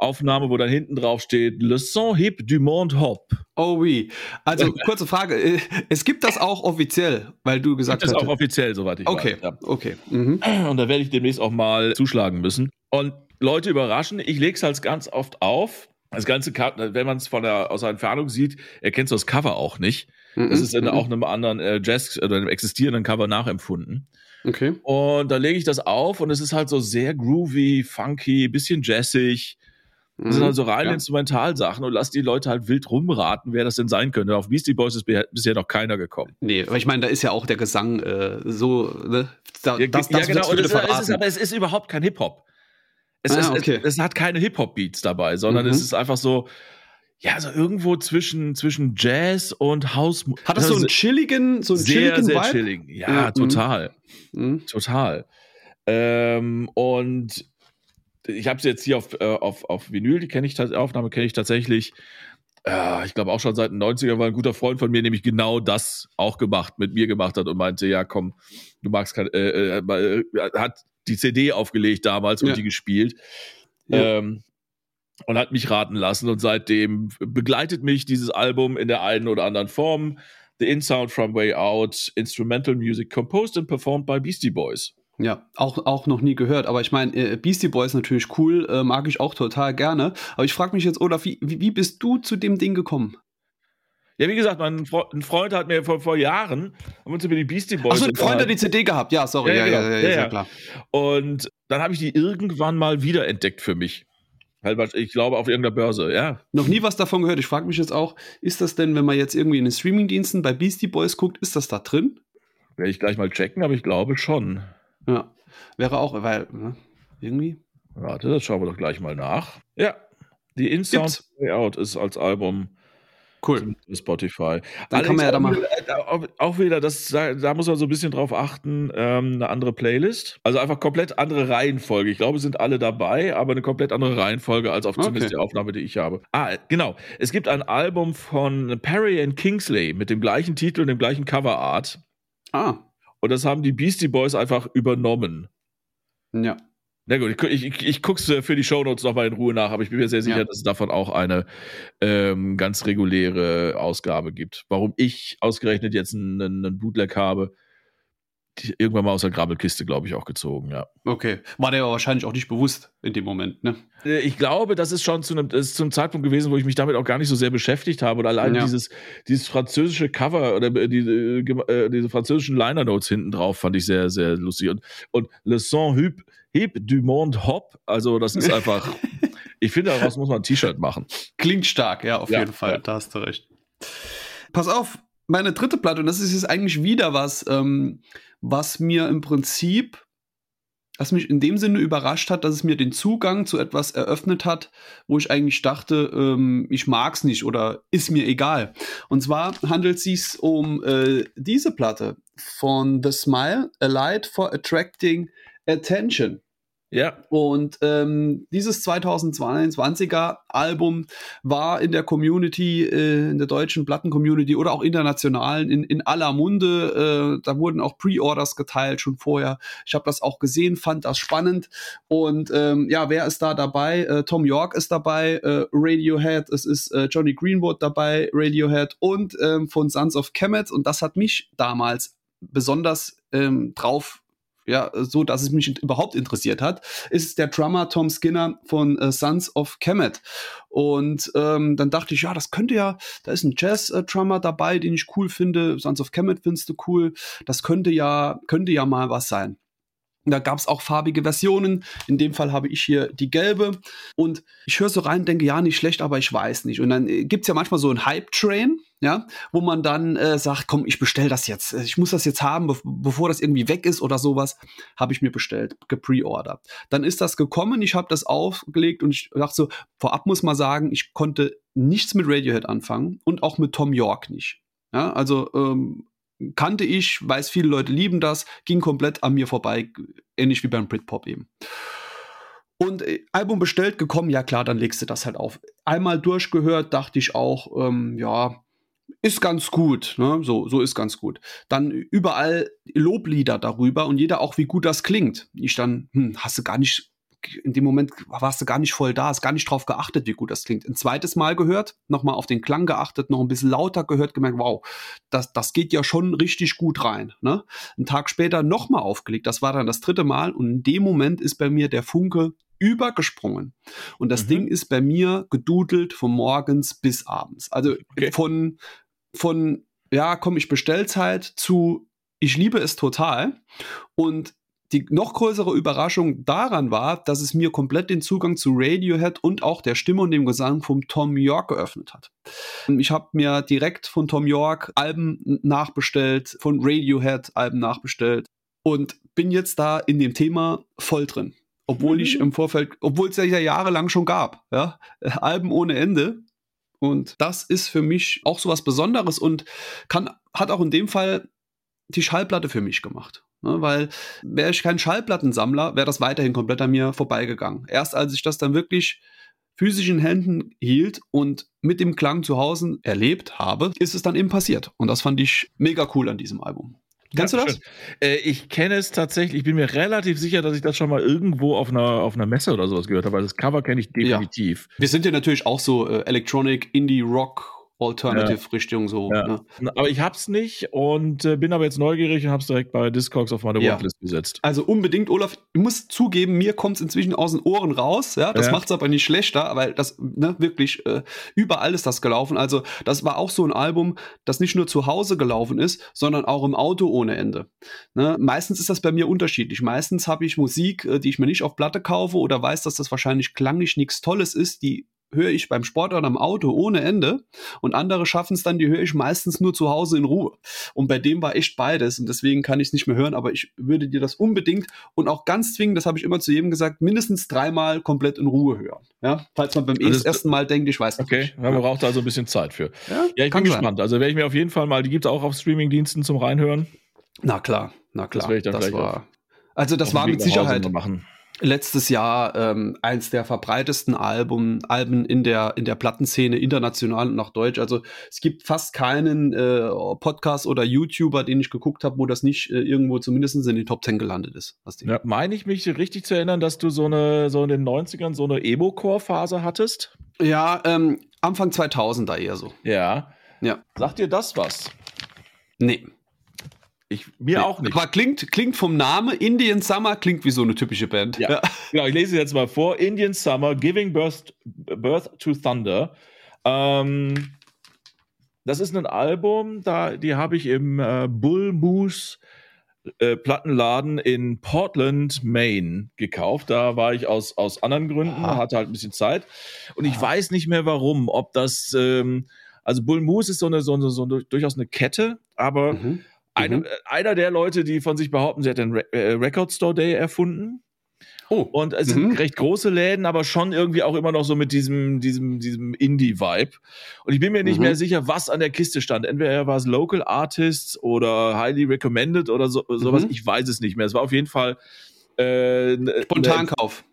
Aufnahme, wo dann hinten drauf steht Le son hip du monde hop. Oh oui. Also kurze Frage, äh, es gibt das auch offiziell, weil du gesagt hast. Es ist auch offiziell, soweit ich okay. weiß. Okay, okay. Mhm. Und da werde ich demnächst auch mal zuschlagen müssen. Und Leute überraschen, ich lege es halt ganz oft auf. Das ganze, wenn man es von der aus der Entfernung sieht, erkennst du das Cover auch nicht. Mhm. Das ist in mhm. auch einem anderen äh, Jazz oder einem existierenden Cover nachempfunden. Okay. Und da lege ich das auf und es ist halt so sehr groovy, funky, bisschen jazzig. Das sind mhm. halt so reine ja. Instrumentalsachen und lass die Leute halt wild rumraten, wer das denn sein könnte. Auf Beastie Boys ist bisher noch keiner gekommen. Nee, aber ich meine, da ist ja auch der Gesang äh, so, ne? Da, ja, das, das ja, genau. Und es, es ist, aber es ist überhaupt kein Hip-Hop. Es, ah, okay. es, es, hat keine Hip-Hop-Beats dabei, sondern mhm. es ist einfach so, ja, so irgendwo zwischen, zwischen Jazz und House. Hat das so einen chilligen, so einen sehr, chilligen sehr Vibe? chillig. Ja, mhm. total. Mhm. Total. Ähm, und ich habe es jetzt hier auf, äh, auf, auf Vinyl, die kenne ich, Aufnahme kenne ich tatsächlich. Äh, ich glaube auch schon seit den 90ern, weil ein guter Freund von mir nämlich genau das auch gemacht, mit mir gemacht hat und meinte, ja komm, du magst kein, äh, äh, hat die CD aufgelegt damals und die gespielt. Ja. Ähm, und hat mich raten lassen und seitdem begleitet mich dieses Album in der einen oder anderen Form. The In Sound from Way Out, Instrumental Music composed and performed by Beastie Boys. Ja, auch, auch noch nie gehört. Aber ich meine, äh, Beastie Boys natürlich cool, äh, mag ich auch total gerne. Aber ich frage mich jetzt, Olaf, wie, wie bist du zu dem Ding gekommen? Ja, wie gesagt, mein ein Freund hat mir vor, vor Jahren, haben uns über die Beastie Boys. Achso, ein Freund hat die CD gehabt, ja, sorry, ja, ja, ja, ja, ja klar. Und dann habe ich die irgendwann mal wiederentdeckt für mich. Halt, ich glaube, auf irgendeiner Börse, ja. Noch nie was davon gehört. Ich frage mich jetzt auch, ist das denn, wenn man jetzt irgendwie in den Streamingdiensten bei Beastie Boys guckt, ist das da drin? Werde ich gleich mal checken, aber ich glaube schon. Ja, wäre auch, weil, ne, irgendwie. Warte, das schauen wir doch gleich mal nach. Ja, die In Sound Out ist als Album Cool. Spotify. Dann kann man ja da mal. Äh, auch wieder, das, da muss man so ein bisschen drauf achten, ähm, eine andere Playlist. Also einfach komplett andere Reihenfolge. Ich glaube, sind alle dabei, aber eine komplett andere Reihenfolge als auf okay. zumindest die Aufnahme, die ich habe. Ah, genau. Es gibt ein Album von Perry and Kingsley mit dem gleichen Titel und dem gleichen Coverart. Ah. Und das haben die Beastie Boys einfach übernommen. Ja. Na gut, ich, ich, ich guck's äh, für die Shownotes nochmal in Ruhe nach, aber ich bin mir sehr sicher, ja. dass es davon auch eine ähm, ganz reguläre Ausgabe gibt. Warum ich ausgerechnet jetzt einen, einen Bootleg habe, irgendwann mal aus der Grabbelkiste, glaube ich, auch gezogen, ja. Okay. War der wahrscheinlich auch nicht bewusst in dem Moment, ne? Äh, ich glaube, das ist schon zu einem, ist zu einem Zeitpunkt gewesen, wo ich mich damit auch gar nicht so sehr beschäftigt habe. Und allein ja. dieses, dieses französische Cover oder diese, äh, diese französischen Liner Notes hinten drauf fand ich sehr, sehr lustig. Und, und Le Son Hüb, Hip du Monde Hop, also das ist einfach, ich finde, daraus muss man ein T-Shirt machen. Klingt stark, ja, auf ja, jeden Fall, ja. da hast du recht. Pass auf, meine dritte Platte, und das ist jetzt eigentlich wieder was, ähm, was mir im Prinzip, was mich in dem Sinne überrascht hat, dass es mir den Zugang zu etwas eröffnet hat, wo ich eigentlich dachte, ähm, ich mag's nicht oder ist mir egal. Und zwar handelt es sich um äh, diese Platte von The Smile, A Light for Attracting Attention. Ja. Und ähm, dieses 2022er Album war in der Community, äh, in der deutschen Platten-Community oder auch internationalen in, in aller Munde. Äh, da wurden auch Pre-Orders geteilt schon vorher. Ich habe das auch gesehen, fand das spannend. Und ähm, ja, wer ist da dabei? Äh, Tom York ist dabei, äh, Radiohead, es ist äh, Johnny Greenwood dabei, Radiohead und ähm, von Sons of Kemet. Und das hat mich damals besonders ähm, drauf ja, so dass es mich überhaupt interessiert hat, ist der Drummer Tom Skinner von äh, Sons of Kemet. Und ähm, dann dachte ich, ja, das könnte ja, da ist ein Jazz-Drummer dabei, den ich cool finde. Sons of Kemet findest du cool. Das könnte ja, könnte ja mal was sein. Da gab es auch farbige Versionen. In dem Fall habe ich hier die gelbe. Und ich höre so rein, denke, ja, nicht schlecht, aber ich weiß nicht. Und dann äh, gibt es ja manchmal so einen Hype-Train, ja, wo man dann äh, sagt, komm, ich bestelle das jetzt. Ich muss das jetzt haben, be bevor das irgendwie weg ist oder sowas. Habe ich mir bestellt, gepreordert. Dann ist das gekommen, ich habe das aufgelegt und ich dachte so, vorab muss man sagen, ich konnte nichts mit Radiohead anfangen und auch mit Tom York nicht. Ja, also ähm, kannte ich, weiß, viele Leute lieben das, ging komplett an mir vorbei, ähnlich wie beim Britpop eben. Und äh, Album bestellt, gekommen, ja klar, dann legst du das halt auf. Einmal durchgehört, dachte ich auch, ähm, ja, ist ganz gut, ne? so, so ist ganz gut. Dann überall Loblieder darüber und jeder auch, wie gut das klingt. Ich dann, hm, hast du gar nicht in dem Moment warst du gar nicht voll da, hast gar nicht drauf geachtet, wie gut das klingt. Ein zweites Mal gehört, nochmal auf den Klang geachtet, noch ein bisschen lauter gehört, gemerkt, wow, das, das geht ja schon richtig gut rein. Ne? Einen Tag später nochmal aufgelegt, das war dann das dritte Mal und in dem Moment ist bei mir der Funke übergesprungen. Und das mhm. Ding ist bei mir gedudelt von morgens bis abends. Also okay. von, von, ja, komm, ich bestell's halt zu, ich liebe es total. Und die noch größere Überraschung daran war, dass es mir komplett den Zugang zu Radiohead und auch der Stimme und dem Gesang von Tom York geöffnet hat. Ich habe mir direkt von Tom York Alben nachbestellt, von Radiohead Alben nachbestellt und bin jetzt da in dem Thema voll drin. Obwohl mhm. ich im Vorfeld, obwohl es ja jahrelang schon gab, ja, Alben ohne Ende. Und das ist für mich auch so was Besonderes und kann, hat auch in dem Fall die Schallplatte für mich gemacht. Ne, weil wäre ich kein Schallplattensammler, wäre das weiterhin komplett an mir vorbeigegangen. Erst als ich das dann wirklich physisch in Händen hielt und mit dem Klang zu Hause erlebt habe, ist es dann eben passiert. Und das fand ich mega cool an diesem Album. Kennst ja, du das? Äh, ich kenne es tatsächlich. Ich bin mir relativ sicher, dass ich das schon mal irgendwo auf einer, auf einer Messe oder sowas gehört habe. Also das Cover kenne ich definitiv. Ja. Wir sind ja natürlich auch so äh, Electronic, Indie, Rock Alternative-Richtung so. Ja. Ne? Aber ich hab's nicht und äh, bin aber jetzt neugierig und hab's direkt bei Discogs auf meine ja. Watchlist gesetzt. Also unbedingt, Olaf, ich muss zugeben, mir kommt's inzwischen aus den Ohren raus. Ja, das macht's aber nicht schlechter, weil das ne, wirklich äh, überall ist das gelaufen. Also das war auch so ein Album, das nicht nur zu Hause gelaufen ist, sondern auch im Auto ohne Ende. Ne? Meistens ist das bei mir unterschiedlich. Meistens habe ich Musik, äh, die ich mir nicht auf Platte kaufe oder weiß, dass das wahrscheinlich klanglich nichts Tolles ist, die höre ich beim Sport oder im Auto ohne Ende und andere schaffen es dann, die höre ich meistens nur zu Hause in Ruhe. Und bei dem war echt beides und deswegen kann ich es nicht mehr hören, aber ich würde dir das unbedingt und auch ganz zwingend, das habe ich immer zu jedem gesagt, mindestens dreimal komplett in Ruhe hören. Ja, falls man beim also ersten Mal denkt, ich weiß okay, nicht. Okay, man braucht da also ein bisschen Zeit für. Ja, ja ich bin gespannt. Sein. Also werde ich mir auf jeden Fall mal, die gibt es auch auf Streamingdiensten zum Reinhören. Na klar, na klar. Das, ich dann das war, also das war mit Sicherheit machen letztes Jahr ähm, eins der verbreitesten Album, Alben in der, in der Plattenszene, international und auch deutsch. Also es gibt fast keinen äh, Podcast oder YouTuber, den ich geguckt habe, wo das nicht äh, irgendwo zumindest in den Top 10 gelandet ist. Ja, meine ich mich richtig zu erinnern, dass du so eine so in den 90ern so eine Emo-Core-Phase hattest? Ja, ähm, Anfang 2000er eher so. Ja. Ja. Sagt dir das was? Nee. Ich, mir nee, auch nicht. Aber klingt, klingt vom Namen Indian Summer, klingt wie so eine typische Band. Ja, ja. genau. Ich lese jetzt mal vor. Indian Summer, Giving Birth, Birth to Thunder. Ähm, das ist ein Album, da, die habe ich im äh, Bull Moose äh, Plattenladen in Portland, Maine gekauft. Da war ich aus, aus anderen Gründen, Aha. hatte halt ein bisschen Zeit. Und ich weiß nicht mehr warum, ob das, ähm, also Bull Moose ist so eine, so eine, so eine durchaus eine Kette, aber mhm. Eine, mhm. Äh, einer der Leute, die von sich behaupten, sie hätte den Re äh, Record Store Day erfunden. Oh. Und es sind mhm. recht große Läden, aber schon irgendwie auch immer noch so mit diesem, diesem, diesem Indie-Vibe. Und ich bin mir nicht mhm. mehr sicher, was an der Kiste stand. Entweder war es Local Artists oder Highly Recommended oder so, sowas. Mhm. Ich weiß es nicht mehr. Es war auf jeden Fall äh, Spontankauf.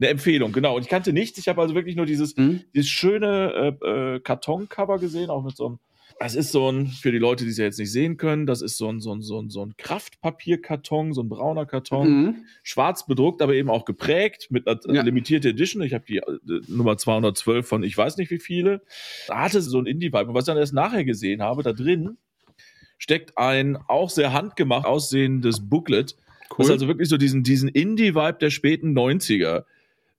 Eine Empfehlung, genau. Und ich kannte nichts. Ich habe also wirklich nur dieses, mhm. dieses schöne äh, äh, Kartoncover gesehen, auch mit so einem das ist so ein, für die Leute, die es ja jetzt nicht sehen können, das ist so ein, so ein, so ein, so ein Kraftpapierkarton, so ein brauner Karton, mhm. schwarz bedruckt, aber eben auch geprägt mit einer ja. limitierten Edition. Ich habe die äh, Nummer 212 von ich weiß nicht wie viele. Da hatte so ein Indie-Vibe. Und was ich dann erst nachher gesehen habe, da drin steckt ein auch sehr handgemacht aussehendes Booklet, cool. das also wirklich so diesen, diesen Indie-Vibe der späten 90er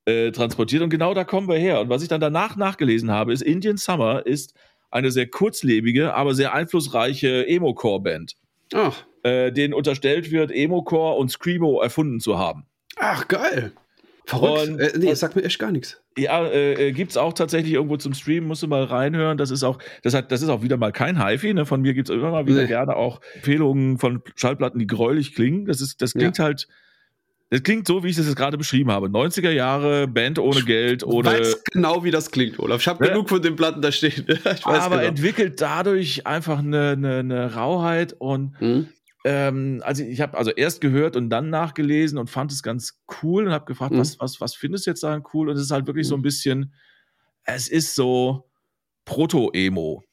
äh, transportiert. Und genau da kommen wir her. Und was ich dann danach nachgelesen habe, ist Indian Summer ist eine sehr kurzlebige, aber sehr einflussreiche Emo-Core-Band. Ach. äh, denen unterstellt wird, Emo-Core und Screamo erfunden zu haben. Ach, geil. Verrückt. Und, äh, nee, sagt mir echt gar nichts. Ja, äh, äh gibt es auch tatsächlich irgendwo zum Streamen, musst du mal reinhören. Das ist auch, das hat, das ist auch wieder mal kein HiFi. Ne? Von mir gibt es immer mal wieder nee. gerne auch Empfehlungen von Schallplatten, die gräulich klingen. Das ist, das klingt ja. halt. Das klingt so, wie ich es gerade beschrieben habe. 90er Jahre, Band ohne Geld, ohne. Ich weiß genau, wie das klingt, Olaf. Ich habe ja. genug von den Platten da stehen. aber genau. entwickelt dadurch einfach eine, eine, eine Rauheit und mhm ähm, also ich habe also erst gehört und dann nachgelesen und fand es ganz cool und habe gefragt, mhm. was, was, was findest du jetzt daran cool? Und es ist halt wirklich mhm. so ein bisschen, es ist so Proto-Emo.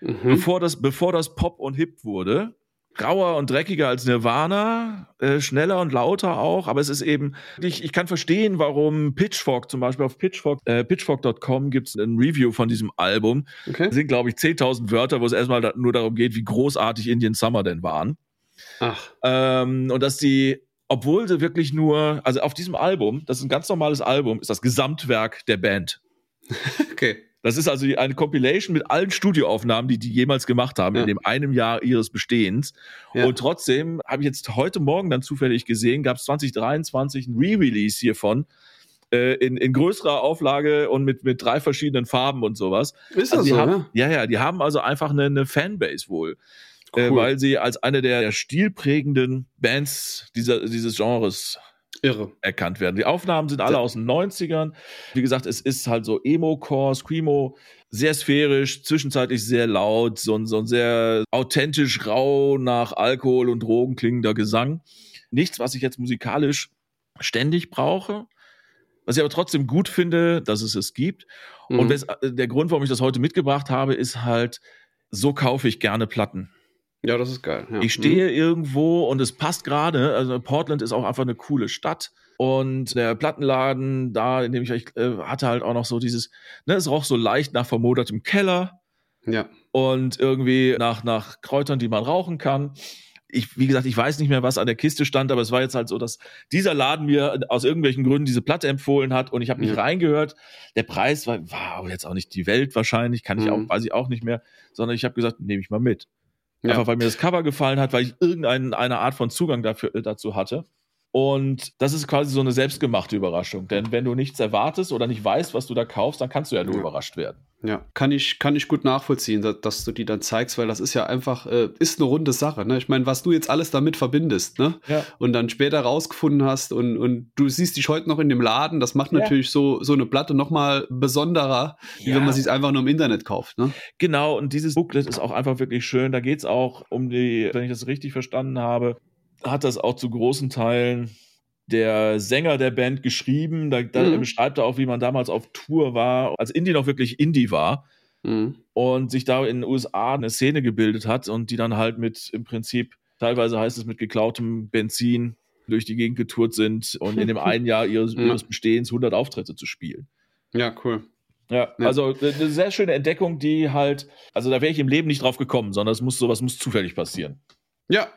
Mhm. Bevor, das, bevor das Pop und Hip wurde, grauer und dreckiger als Nirvana, äh, schneller und lauter auch, aber es ist eben, ich, ich kann verstehen, warum Pitchfork zum Beispiel auf Pitchfork, äh, pitchfork.com gibt es ein Review von diesem Album. Okay. Das sind, glaube ich, 10.000 Wörter, wo es erstmal da, nur darum geht, wie großartig Indian Summer denn waren. Ach. Ähm, und dass die, obwohl sie wirklich nur, also auf diesem Album, das ist ein ganz normales Album, ist das Gesamtwerk der Band. okay. Das ist also eine Compilation mit allen Studioaufnahmen, die die jemals gemacht haben, ja. in dem einem Jahr ihres Bestehens. Ja. Und trotzdem habe ich jetzt heute Morgen dann zufällig gesehen, gab es 2023 ein Re-Release hiervon. Äh, in, in größerer Auflage und mit, mit drei verschiedenen Farben und sowas. Ist das also so? Haben, ja, ja, die haben also einfach eine, eine Fanbase wohl. Äh, cool. äh, weil sie als eine der stilprägenden Bands dieser, dieses Genres Irre. erkannt werden. Die Aufnahmen sind alle ja. aus den 90ern. Wie gesagt, es ist halt so Emo-Core, Screamo, sehr sphärisch, zwischenzeitlich sehr laut, so ein, so ein sehr authentisch rau nach Alkohol und Drogen klingender Gesang. Nichts, was ich jetzt musikalisch ständig brauche. Was ich aber trotzdem gut finde, dass es es gibt. Mhm. Und äh, der Grund, warum ich das heute mitgebracht habe, ist halt, so kaufe ich gerne Platten. Ja, das ist geil. Ja. Ich stehe mhm. irgendwo und es passt gerade. Also Portland ist auch einfach eine coole Stadt. Und der Plattenladen, da, in dem ich äh, hatte halt auch noch so dieses, ne, es roch so leicht nach vermodertem Keller. Ja. Und irgendwie nach, nach Kräutern, die man rauchen kann. Ich, wie gesagt, ich weiß nicht mehr, was an der Kiste stand, aber es war jetzt halt so, dass dieser Laden mir aus irgendwelchen Gründen diese Platte empfohlen hat und ich habe nicht ja. reingehört. Der Preis war, war jetzt auch nicht die Welt wahrscheinlich, kann ich mhm. auch, weiß ich auch nicht mehr, sondern ich habe gesagt, nehme ich mal mit. Ja. Einfach weil mir das Cover gefallen hat, weil ich irgendeine Art von Zugang dafür, äh, dazu hatte. Und das ist quasi so eine selbstgemachte Überraschung. Denn wenn du nichts erwartest oder nicht weißt, was du da kaufst, dann kannst du ja nur ja. überrascht werden. Ja, kann ich, kann ich gut nachvollziehen, dass, dass, du die dann zeigst, weil das ist ja einfach, äh, ist eine runde Sache. Ne? Ich meine, was du jetzt alles damit verbindest, ne? Ja. Und dann später rausgefunden hast und, und du siehst dich heute noch in dem Laden, das macht natürlich ja. so, so eine Platte nochmal besonderer, wie wenn man sie einfach nur im Internet kauft. Ne? Genau, und dieses Booklet ist auch einfach wirklich schön. Da geht es auch um die, wenn ich das richtig verstanden habe, hat das auch zu großen Teilen der Sänger der Band geschrieben. Da, da mhm. beschreibt er auch, wie man damals auf Tour war, als Indie noch wirklich Indie war. Mhm. Und sich da in den USA eine Szene gebildet hat und die dann halt mit im Prinzip, teilweise heißt es mit geklautem Benzin durch die Gegend getourt sind und in dem einen Jahr ihres, mhm. ihres Bestehens 100 Auftritte zu spielen. Ja, cool. Ja, ja, also eine sehr schöne Entdeckung, die halt, also da wäre ich im Leben nicht drauf gekommen, sondern es muss sowas muss zufällig passieren. Ja,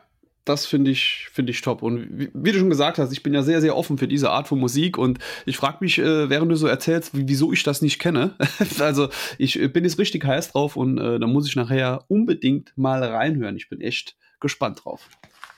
das finde ich, finde ich top. Und wie, wie, du schon gesagt hast, ich bin ja sehr, sehr offen für diese Art von Musik und ich frage mich, äh, während du so erzählst, wieso ich das nicht kenne. also ich äh, bin jetzt richtig heiß drauf und äh, da muss ich nachher unbedingt mal reinhören. Ich bin echt gespannt drauf.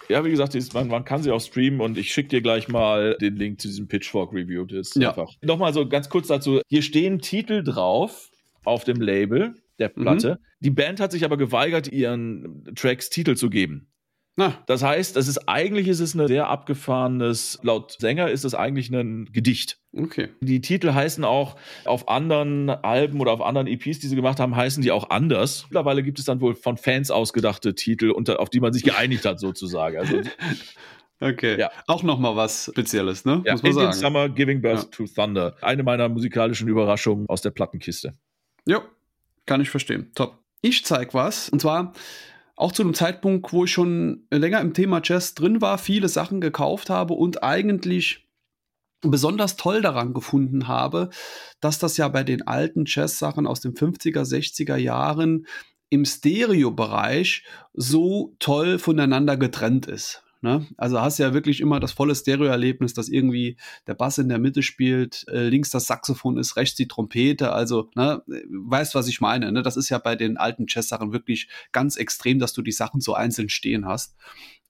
Ja, wie gesagt, man, man kann sie auch streamen und ich schicke dir gleich mal den Link zu diesem Pitchfork-Review. ja. Nochmal so ganz kurz dazu. Hier stehen Titel drauf auf dem Label der Platte. Mhm. Die Band hat sich aber geweigert, ihren Tracks Titel zu geben. Na. Das heißt, das ist eigentlich ist es ein sehr abgefahrenes, laut Sänger ist es eigentlich ein Gedicht. Okay. Die Titel heißen auch auf anderen Alben oder auf anderen EPs, die sie gemacht haben, heißen die auch anders. Mittlerweile gibt es dann wohl von Fans ausgedachte Titel, unter, auf die man sich geeinigt hat, sozusagen. Also, okay. Ja. Auch nochmal was Spezielles, ne? Ja, Muss man Indian sagen. Summer Giving Birth ja. to Thunder. Eine meiner musikalischen Überraschungen aus der Plattenkiste. Ja, kann ich verstehen. Top. Ich zeig was. Und zwar auch zu einem Zeitpunkt, wo ich schon länger im Thema Jazz drin war, viele Sachen gekauft habe und eigentlich besonders toll daran gefunden habe, dass das ja bei den alten Jazz-Sachen aus den 50er, 60er Jahren im Stereo-Bereich so toll voneinander getrennt ist. Ne? Also hast ja wirklich immer das volle Stereo-Erlebnis, dass irgendwie der Bass in der Mitte spielt, äh, links das Saxophon ist, rechts die Trompete. Also, ne, weißt, was ich meine. Ne? Das ist ja bei den alten Jazz-Sachen wirklich ganz extrem, dass du die Sachen so einzeln stehen hast.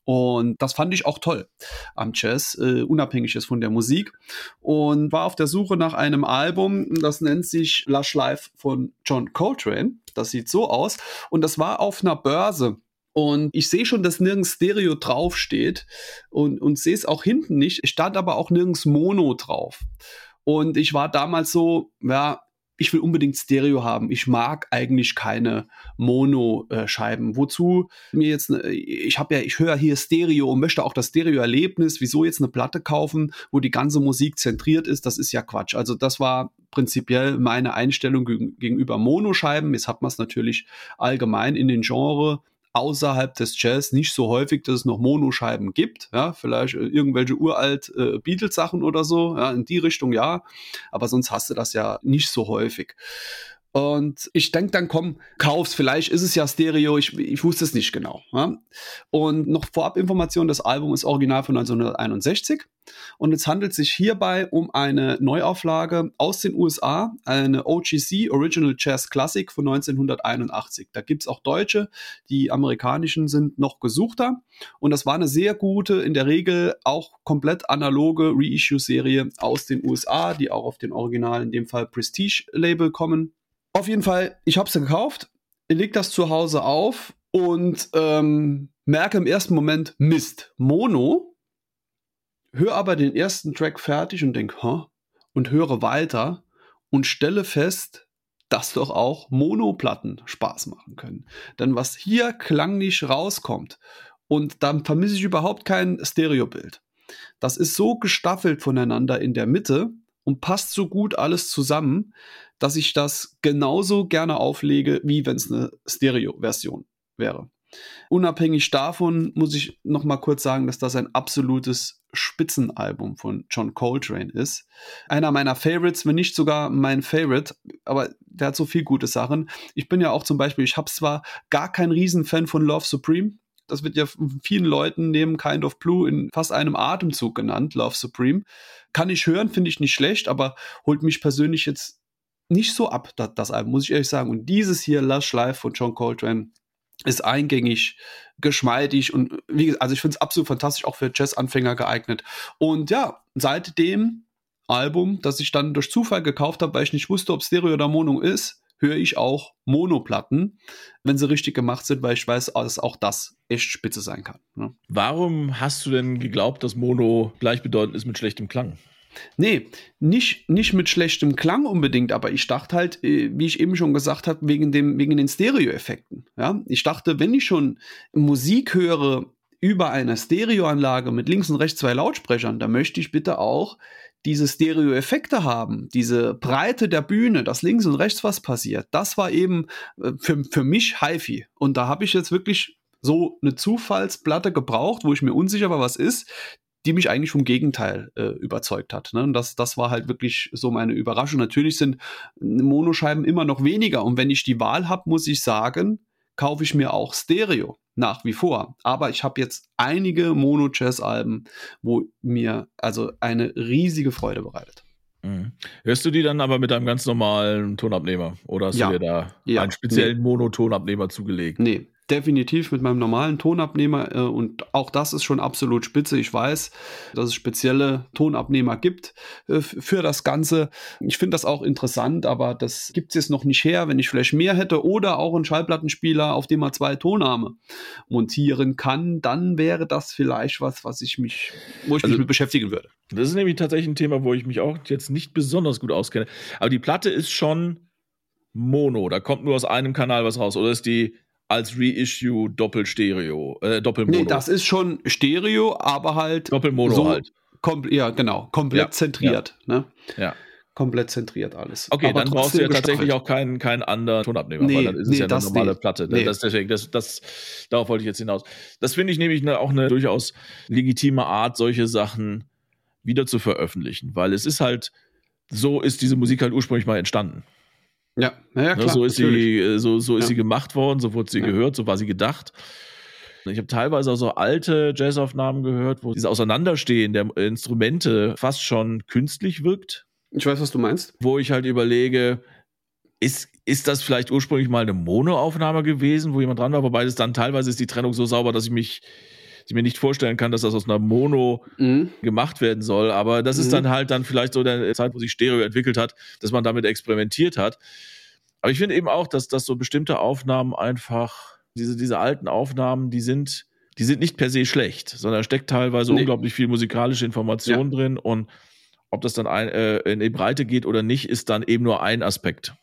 Und das fand ich auch toll am Jazz, äh, unabhängig ist von der Musik. Und war auf der Suche nach einem Album, das nennt sich Lush Life von John Coltrane. Das sieht so aus. Und das war auf einer Börse. Und ich sehe schon, dass nirgends Stereo draufsteht und, und sehe es auch hinten nicht. Es stand aber auch nirgends Mono drauf. Und ich war damals so, ja, ich will unbedingt Stereo haben. Ich mag eigentlich keine Mono-Scheiben. Wozu mir jetzt, ne, ich habe ja, ich höre hier Stereo und möchte auch das Stereo-Erlebnis. Wieso jetzt eine Platte kaufen, wo die ganze Musik zentriert ist? Das ist ja Quatsch. Also das war prinzipiell meine Einstellung gegenüber Monoscheiben. Jetzt hat man es natürlich allgemein in den Genre außerhalb des Jazz nicht so häufig, dass es noch Monoscheiben gibt. Ja, vielleicht äh, irgendwelche uralt äh, Beatles-Sachen oder so. Ja, in die Richtung ja. Aber sonst hast du das ja nicht so häufig. Und ich denke dann, komm, kauf's, vielleicht ist es ja Stereo, ich, ich wusste es nicht genau. Ja? Und noch Vorabinformation, das Album ist original von 1961 und es handelt sich hierbei um eine Neuauflage aus den USA, eine OGC Original Jazz Classic von 1981. Da gibt's auch deutsche, die amerikanischen sind noch gesuchter und das war eine sehr gute, in der Regel auch komplett analoge Reissue-Serie aus den USA, die auch auf den Original, in dem Fall Prestige-Label kommen. Auf jeden Fall, ich habe es gekauft, leg das zu Hause auf und ähm, merke im ersten Moment Mist, Mono. Höre aber den ersten Track fertig und denke, huh? und höre weiter und stelle fest, dass doch auch Monoplatten Spaß machen können. Denn was hier klanglich rauskommt, und dann vermisse ich überhaupt kein Stereobild. Das ist so gestaffelt voneinander in der Mitte und passt so gut alles zusammen, dass ich das genauso gerne auflege, wie wenn es eine Stereo-Version wäre. Unabhängig davon muss ich noch mal kurz sagen, dass das ein absolutes Spitzenalbum von John Coltrane ist. Einer meiner Favorites, wenn nicht sogar mein Favorite, aber der hat so viel gute Sachen. Ich bin ja auch zum Beispiel, ich habe zwar gar kein Riesenfan von Love Supreme, das wird ja vielen Leuten neben Kind of Blue in fast einem Atemzug genannt, Love Supreme. Kann ich hören, finde ich nicht schlecht, aber holt mich persönlich jetzt nicht so ab, das, das Album, muss ich ehrlich sagen. Und dieses hier, Lush Life von John Coltrane, ist eingängig, geschmeidig und wie gesagt, also ich finde es absolut fantastisch, auch für Jazz-Anfänger geeignet. Und ja, seit dem Album, das ich dann durch Zufall gekauft habe, weil ich nicht wusste, ob Stereo oder Mono ist, höre ich auch Monoplatten, wenn sie richtig gemacht sind, weil ich weiß, dass auch das echt spitze sein kann. Ne? Warum hast du denn geglaubt, dass Mono gleichbedeutend ist mit schlechtem Klang? Nee, nicht, nicht mit schlechtem Klang unbedingt, aber ich dachte halt, äh, wie ich eben schon gesagt habe, wegen, dem, wegen den Stereo-Effekten. Ja? Ich dachte, wenn ich schon Musik höre über eine Stereoanlage mit links und rechts zwei Lautsprechern, dann möchte ich bitte auch diese Stereo-Effekte haben, diese Breite der Bühne, dass links und rechts was passiert. Das war eben äh, für, für mich HiFi. Und da habe ich jetzt wirklich so eine Zufallsplatte gebraucht, wo ich mir unsicher war, was ist, die mich eigentlich vom Gegenteil äh, überzeugt hat. Ne? Und das, das war halt wirklich so meine Überraschung. Natürlich sind Monoscheiben immer noch weniger. Und wenn ich die Wahl habe, muss ich sagen, kaufe ich mir auch Stereo nach wie vor. Aber ich habe jetzt einige Mono-Jazz-Alben, wo mir also eine riesige Freude bereitet. Mhm. Hörst du die dann aber mit einem ganz normalen Tonabnehmer? Oder hast ja. du dir da ja. einen speziellen nee. Monotonabnehmer zugelegt? Nee, definitiv mit meinem normalen Tonabnehmer äh, und auch das ist schon absolut spitze. Ich weiß, dass es spezielle Tonabnehmer gibt äh, für das Ganze. Ich finde das auch interessant, aber das gibt es jetzt noch nicht her. Wenn ich vielleicht mehr hätte oder auch einen Schallplattenspieler, auf dem man zwei Tonarme montieren kann, dann wäre das vielleicht was, was ich mich, wo ich also, mich mit beschäftigen würde. Das ist nämlich tatsächlich ein Thema, wo ich mich auch jetzt nicht besonders gut auskenne. Aber die Platte ist schon Mono, da kommt nur aus einem Kanal was raus. Oder ist die als Reissue Doppelstereo, äh, Doppelmono. Nee, das ist schon Stereo, aber halt. Doppelmono so halt. ja, genau. Komplett ja, zentriert. Ja. Ne? ja. Komplett zentriert alles. Okay, aber dann brauchst du ja tatsächlich auch keinen, keinen anderen Tonabnehmer, nee, weil dann ist nee, es ja eine normale nee. Platte. Nee. Das, deswegen, das, das, darauf wollte ich jetzt hinaus. Das finde ich nämlich auch eine durchaus legitime Art, solche Sachen wieder zu veröffentlichen, weil es ist halt, so ist diese Musik halt ursprünglich mal entstanden. Ja, naja, klar. So ist, sie, äh, so, so ist ja. sie gemacht worden, so wurde sie ja. gehört, so war sie gedacht. Ich habe teilweise auch so alte Jazzaufnahmen gehört, wo dieses Auseinanderstehen der Instrumente fast schon künstlich wirkt. Ich weiß, was du meinst. Wo ich halt überlege, ist, ist das vielleicht ursprünglich mal eine Monoaufnahme gewesen, wo jemand dran war? Wobei es dann teilweise ist die Trennung so sauber, dass ich mich, ich mir nicht vorstellen kann, dass das aus einer Mono mhm. gemacht werden soll. Aber das mhm. ist dann halt dann vielleicht so der Zeit, wo sich Stereo entwickelt hat, dass man damit experimentiert hat. Aber ich finde eben auch, dass, dass so bestimmte Aufnahmen einfach, diese, diese alten Aufnahmen, die sind, die sind nicht per se schlecht, sondern da steckt teilweise nee. unglaublich viel musikalische Information ja. drin und ob das dann ein, äh, in die Breite geht oder nicht, ist dann eben nur ein Aspekt.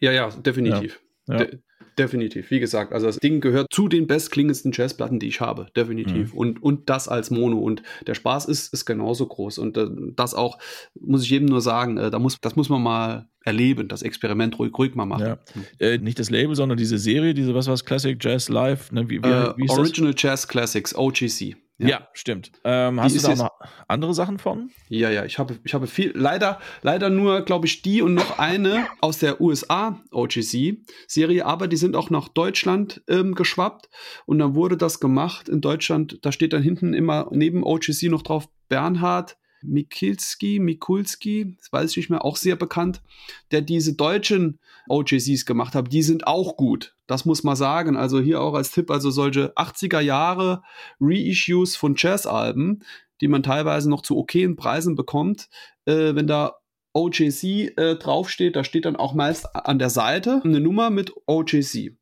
Ja, ja, definitiv. Ja. De definitiv. Wie gesagt, also das Ding gehört zu den bestklingendsten Jazzplatten, die ich habe. Definitiv. Mhm. Und, und das als Mono. Und der Spaß ist, ist genauso groß. Und äh, das auch, muss ich jedem nur sagen, äh, da muss, das muss man mal erleben, das Experiment ruhig, ruhig mal machen. Ja. Äh, nicht das Label, sondern diese Serie, diese was was Classic Jazz Live. Ne? Wie, wie, äh, wie Original das? Jazz Classics, OGC. Ja, ja stimmt. Ähm, hast du da noch andere Sachen von? Ja, ja, ich habe, ich habe viel, leider, leider nur, glaube ich, die und noch eine aus der USA OGC-Serie, aber die sind auch nach Deutschland ähm, geschwappt und dann wurde das gemacht in Deutschland. Da steht dann hinten immer neben OGC noch drauf Bernhard Mikilski, Mikulski, das weiß ich nicht mehr, auch sehr bekannt, der diese deutschen OJCs gemacht hat. Die sind auch gut. Das muss man sagen. Also hier auch als Tipp, also solche 80er Jahre Reissues von Jazzalben, die man teilweise noch zu okayen Preisen bekommt, äh, wenn da OJC äh, draufsteht, da steht dann auch meist an der Seite eine Nummer mit OJC.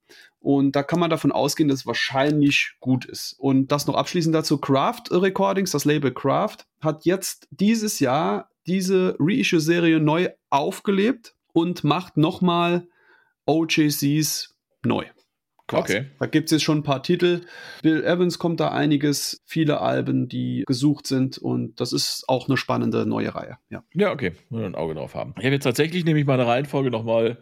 Und da kann man davon ausgehen, dass es wahrscheinlich gut ist. Und das noch abschließend dazu: Craft Recordings, das Label Craft, hat jetzt dieses Jahr diese Reissue-Serie neu aufgelebt und macht nochmal OJCs neu. Quasi. Okay. Da gibt es jetzt schon ein paar Titel. Bill Evans kommt da einiges, viele Alben, die gesucht sind und das ist auch eine spannende neue Reihe. Ja, ja okay, wir ein Auge drauf haben. Ich habe jetzt tatsächlich nämlich meine Reihenfolge nochmal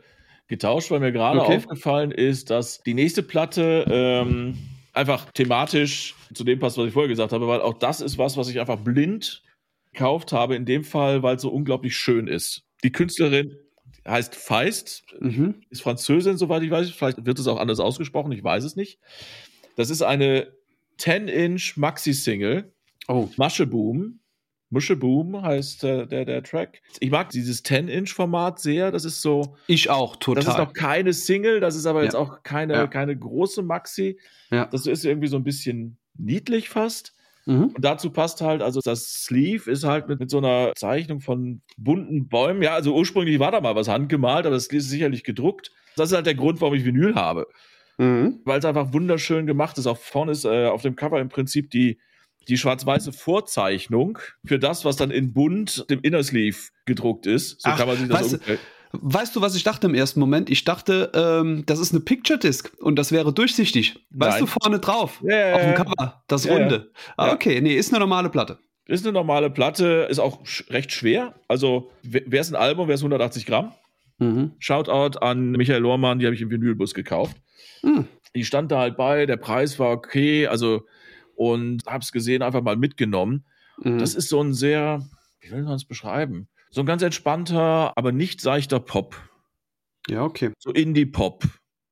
getauscht, weil mir gerade okay. aufgefallen ist, dass die nächste Platte ähm, einfach thematisch zu dem passt, was ich vorher gesagt habe, weil auch das ist was, was ich einfach blind gekauft habe, in dem Fall, weil es so unglaublich schön ist. Die Künstlerin heißt Feist, mhm. ist Französin, soweit ich weiß. Vielleicht wird es auch anders ausgesprochen, ich weiß es nicht. Das ist eine 10-Inch Maxi-Single. Oh. Mascheboom. Muscheboom heißt äh, der, der Track. Ich mag dieses 10-Inch-Format sehr. Das ist so. Ich auch, total. Das ist noch keine Single, das ist aber ja. jetzt auch keine, ja. keine große Maxi. Ja. Das ist irgendwie so ein bisschen niedlich fast. Mhm. Und dazu passt halt, also das Sleeve ist halt mit, mit so einer Zeichnung von bunten Bäumen. Ja, also ursprünglich war da mal was handgemalt, aber das ist sicherlich gedruckt. Das ist halt der Grund, warum ich Vinyl habe. Mhm. Weil es einfach wunderschön gemacht ist. Auch vorne ist äh, auf dem Cover im Prinzip die, die schwarz-weiße Vorzeichnung für das, was dann in bunt dem Inner Sleeve gedruckt ist. So Ach, kann man sich das weißt, Weißt du, was ich dachte im ersten Moment? Ich dachte, ähm, das ist eine Picture Disc und das wäre durchsichtig. Weißt Nein. du, vorne drauf, ja, auf dem Cover, das ja, Runde. Ah, okay, nee, ist eine normale Platte. Ist eine normale Platte, ist auch recht schwer. Also, wäre es ein Album, wäre es 180 Gramm. Mhm. Shoutout an Michael Lohrmann, die habe ich im Vinylbus gekauft. Mhm. Die stand da halt bei, der Preis war okay, also und hab's gesehen, einfach mal mitgenommen. Mhm. Das ist so ein sehr, wie will man es beschreiben? So ein ganz entspannter, aber nicht seichter Pop. Ja, okay. So Indie-Pop.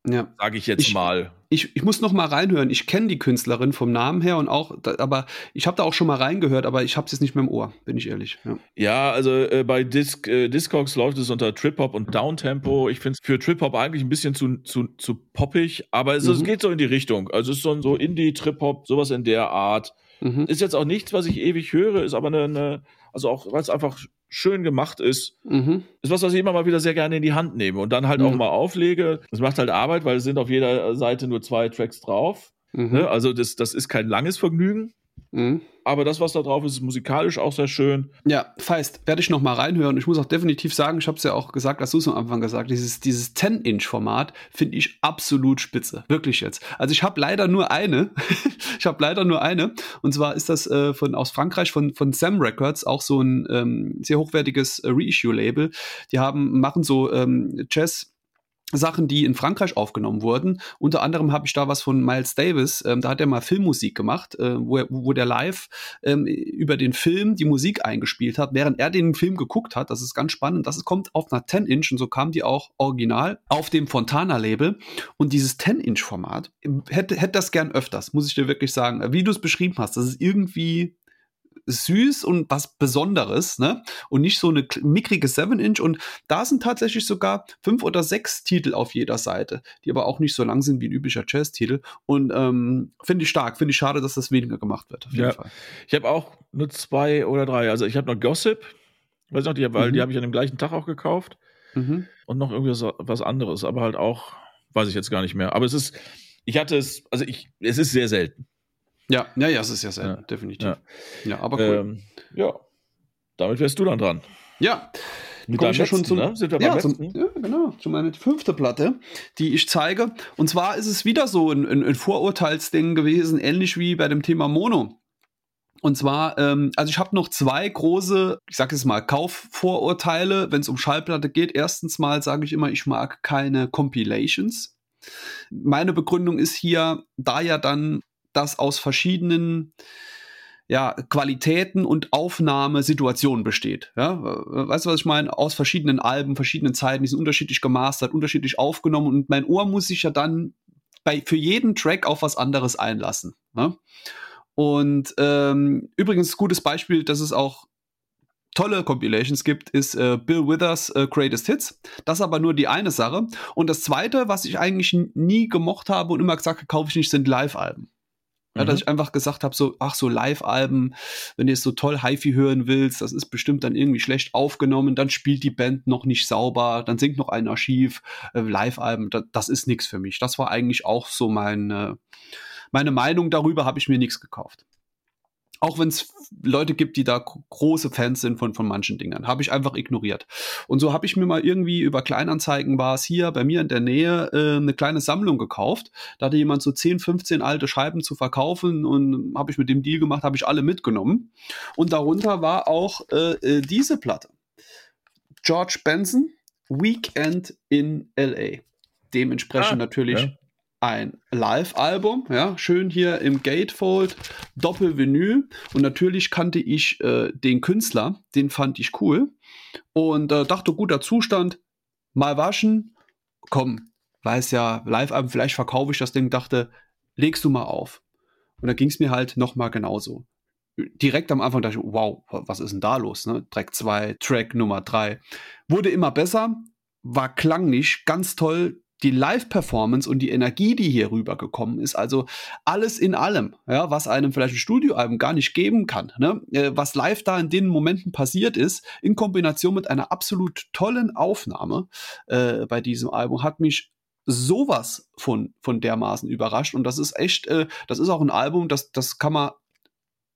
Ja. Sage ich jetzt ich, mal. Ich, ich muss noch mal reinhören. Ich kenne die Künstlerin vom Namen her und auch, aber ich habe da auch schon mal reingehört, aber ich habe es jetzt nicht mehr im Ohr, bin ich ehrlich. Ja, ja also äh, bei Disc, äh, Discogs läuft es unter Trip Hop und Downtempo. Ich finde es für Trip Hop eigentlich ein bisschen zu, zu, zu poppig, aber es, mhm. es geht so in die Richtung. Also es ist so ein so Indie Trip Hop, sowas in der Art. Mhm. Ist jetzt auch nichts, was ich ewig höre, ist aber eine, eine also auch weil es einfach schön gemacht ist, mhm. ist was, was ich immer mal wieder sehr gerne in die Hand nehme und dann halt mhm. auch mal auflege. Das macht halt Arbeit, weil es sind auf jeder Seite nur zwei Tracks drauf. Mhm. Ne? Also das, das ist kein langes Vergnügen. Mhm. Aber das, was da drauf ist, ist musikalisch auch sehr schön. Ja, Feist, werde ich noch mal reinhören. Ich muss auch definitiv sagen, ich habe es ja auch gesagt, hast du es am Anfang gesagt, dieses, dieses 10-Inch-Format finde ich absolut spitze. Wirklich jetzt. Also ich habe leider nur eine. ich habe leider nur eine. Und zwar ist das äh, von, aus Frankreich von, von Sam Records, auch so ein ähm, sehr hochwertiges äh, Reissue-Label. Die haben, machen so ähm, Jazz- Sachen, die in Frankreich aufgenommen wurden. Unter anderem habe ich da was von Miles Davis, ähm, da hat er mal Filmmusik gemacht, äh, wo, er, wo der live ähm, über den Film die Musik eingespielt hat, während er den Film geguckt hat. Das ist ganz spannend. Das kommt auf einer 10-Inch und so kam die auch original auf dem Fontana-Label. Und dieses 10-Inch-Format hätte, hätte das gern öfters, muss ich dir wirklich sagen. Wie du es beschrieben hast, das ist irgendwie süß und was Besonderes, ne? Und nicht so eine mickrige 7-Inch. Und da sind tatsächlich sogar fünf oder sechs Titel auf jeder Seite, die aber auch nicht so lang sind wie ein üblicher Jazz-Titel. Und ähm, finde ich stark, finde ich schade, dass das weniger gemacht wird. ja. Ich habe auch nur zwei oder drei. Also ich habe noch Gossip, weiß noch, die, weil mhm. die habe ich an dem gleichen Tag auch gekauft. Mhm. Und noch irgendwie was anderes, aber halt auch, weiß ich jetzt gar nicht mehr. Aber es ist, ich hatte es, also ich, es ist sehr selten. Ja, ja, ja, es ist ja selten, ja. definitiv. Ja, ja aber cool. Ähm, ja, damit wärst du dann dran. Ja. Mit deinem ja schon zum, ne? Sind wir ja, zum, ja, genau, zu meiner fünfte Platte, die ich zeige. Und zwar ist es wieder so ein, ein, ein Vorurteilsding gewesen, ähnlich wie bei dem Thema Mono. Und zwar, ähm, also ich habe noch zwei große, ich sage jetzt mal, Kaufvorurteile, wenn es um Schallplatte geht. Erstens mal sage ich immer, ich mag keine Compilations. Meine Begründung ist hier, da ja dann das aus verschiedenen ja, Qualitäten und Aufnahmesituationen besteht. Ja? Weißt du, was ich meine? Aus verschiedenen Alben, verschiedenen Zeiten, die sind unterschiedlich gemastert, unterschiedlich aufgenommen und mein Ohr muss sich ja dann bei, für jeden Track auf was anderes einlassen. Ja? Und ähm, übrigens, gutes Beispiel, dass es auch tolle Compilations gibt, ist äh, Bill Withers äh, Greatest Hits. Das ist aber nur die eine Sache. Und das zweite, was ich eigentlich nie gemocht habe und immer gesagt habe, kaufe ich nicht, sind Live-Alben. Ja, dass mhm. ich einfach gesagt habe, so, ach, so Live-Alben, wenn du jetzt so toll HiFi hören willst, das ist bestimmt dann irgendwie schlecht aufgenommen, dann spielt die Band noch nicht sauber, dann singt noch ein Archiv, äh, Live-Alben, da, das ist nichts für mich. Das war eigentlich auch so mein, meine Meinung darüber, habe ich mir nichts gekauft. Auch wenn es Leute gibt, die da große Fans sind von, von manchen Dingern. Habe ich einfach ignoriert. Und so habe ich mir mal irgendwie über Kleinanzeigen war es hier bei mir in der Nähe äh, eine kleine Sammlung gekauft. Da hatte jemand so 10, 15 alte Scheiben zu verkaufen und habe ich mit dem Deal gemacht, habe ich alle mitgenommen. Und darunter war auch äh, äh diese Platte. George Benson, Weekend in LA. Dementsprechend ah, natürlich ja ein Live-Album, ja, schön hier im Gatefold, Doppel-Vinyl und natürlich kannte ich äh, den Künstler, den fand ich cool und äh, dachte, guter Zustand, mal waschen, komm, weiß ja, Live-Album, vielleicht verkaufe ich das Ding, dachte, legst du mal auf. Und da ging es mir halt nochmal genauso. Direkt am Anfang dachte ich, wow, was ist denn da los? Ne? Track 2, Track Nummer 3. Wurde immer besser, war klanglich ganz toll, die Live-Performance und die Energie, die hier rübergekommen ist, also alles in allem, ja, was einem vielleicht ein Studioalbum gar nicht geben kann, ne? Äh, was live da in den Momenten passiert ist, in Kombination mit einer absolut tollen Aufnahme äh, bei diesem Album, hat mich sowas von, von dermaßen überrascht. Und das ist echt, äh, das ist auch ein Album, das, das kann man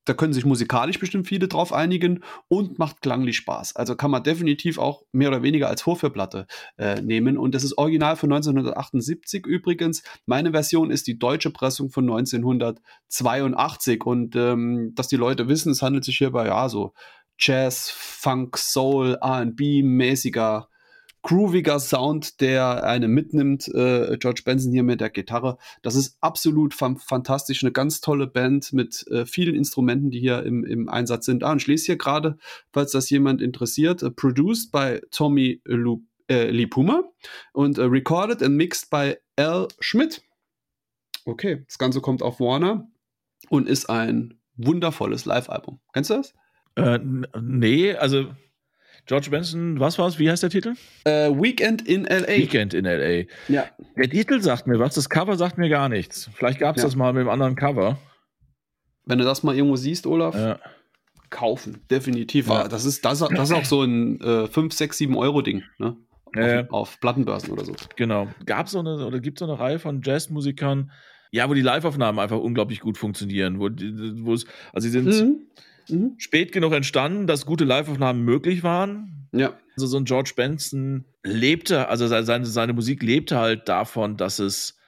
da können sich musikalisch bestimmt viele drauf einigen und macht klanglich Spaß. Also kann man definitiv auch mehr oder weniger als Vorführplatte äh, nehmen. Und das ist original von 1978 übrigens. Meine Version ist die deutsche Pressung von 1982. Und ähm, dass die Leute wissen, es handelt sich hierbei ja so Jazz, Funk, Soul, RB-mäßiger grooviger Sound, der einen mitnimmt. Äh, George Benson hier mit der Gitarre. Das ist absolut fantastisch. Eine ganz tolle Band mit äh, vielen Instrumenten, die hier im, im Einsatz sind. Ah, und ich lese hier gerade, falls das jemand interessiert, uh, produced by Tommy Lu äh, Lipuma und uh, recorded and mixed by L. Schmidt. Okay, das Ganze kommt auf Warner und ist ein wundervolles Live-Album. Kennst du das? Äh, nee, also George Benson, was war's? Wie heißt der Titel? Uh, Weekend in LA. Weekend in LA. Ja. Der Titel sagt mir was, das Cover sagt mir gar nichts. Vielleicht gab es ja. das mal mit einem anderen Cover. Wenn du das mal irgendwo siehst, Olaf, ja. kaufen. Definitiv. Ja. Das, ist, das, das ist auch so ein äh, 5, 6, 7 Euro Ding. Ne? Auf, äh, auf, Plattenbörsen oder so. Genau. Gab es so eine, oder gibt es so eine Reihe von Jazzmusikern, ja, wo die Live-Aufnahmen einfach unglaublich gut funktionieren. Wo, wo es, also sie sind. Mhm mhm. spät genug entstanden, dass gute Live-Aufnahmen möglich waren. Ja. Also so ein George Benson lebte, also seine, seine Musik lebte halt davon, dass es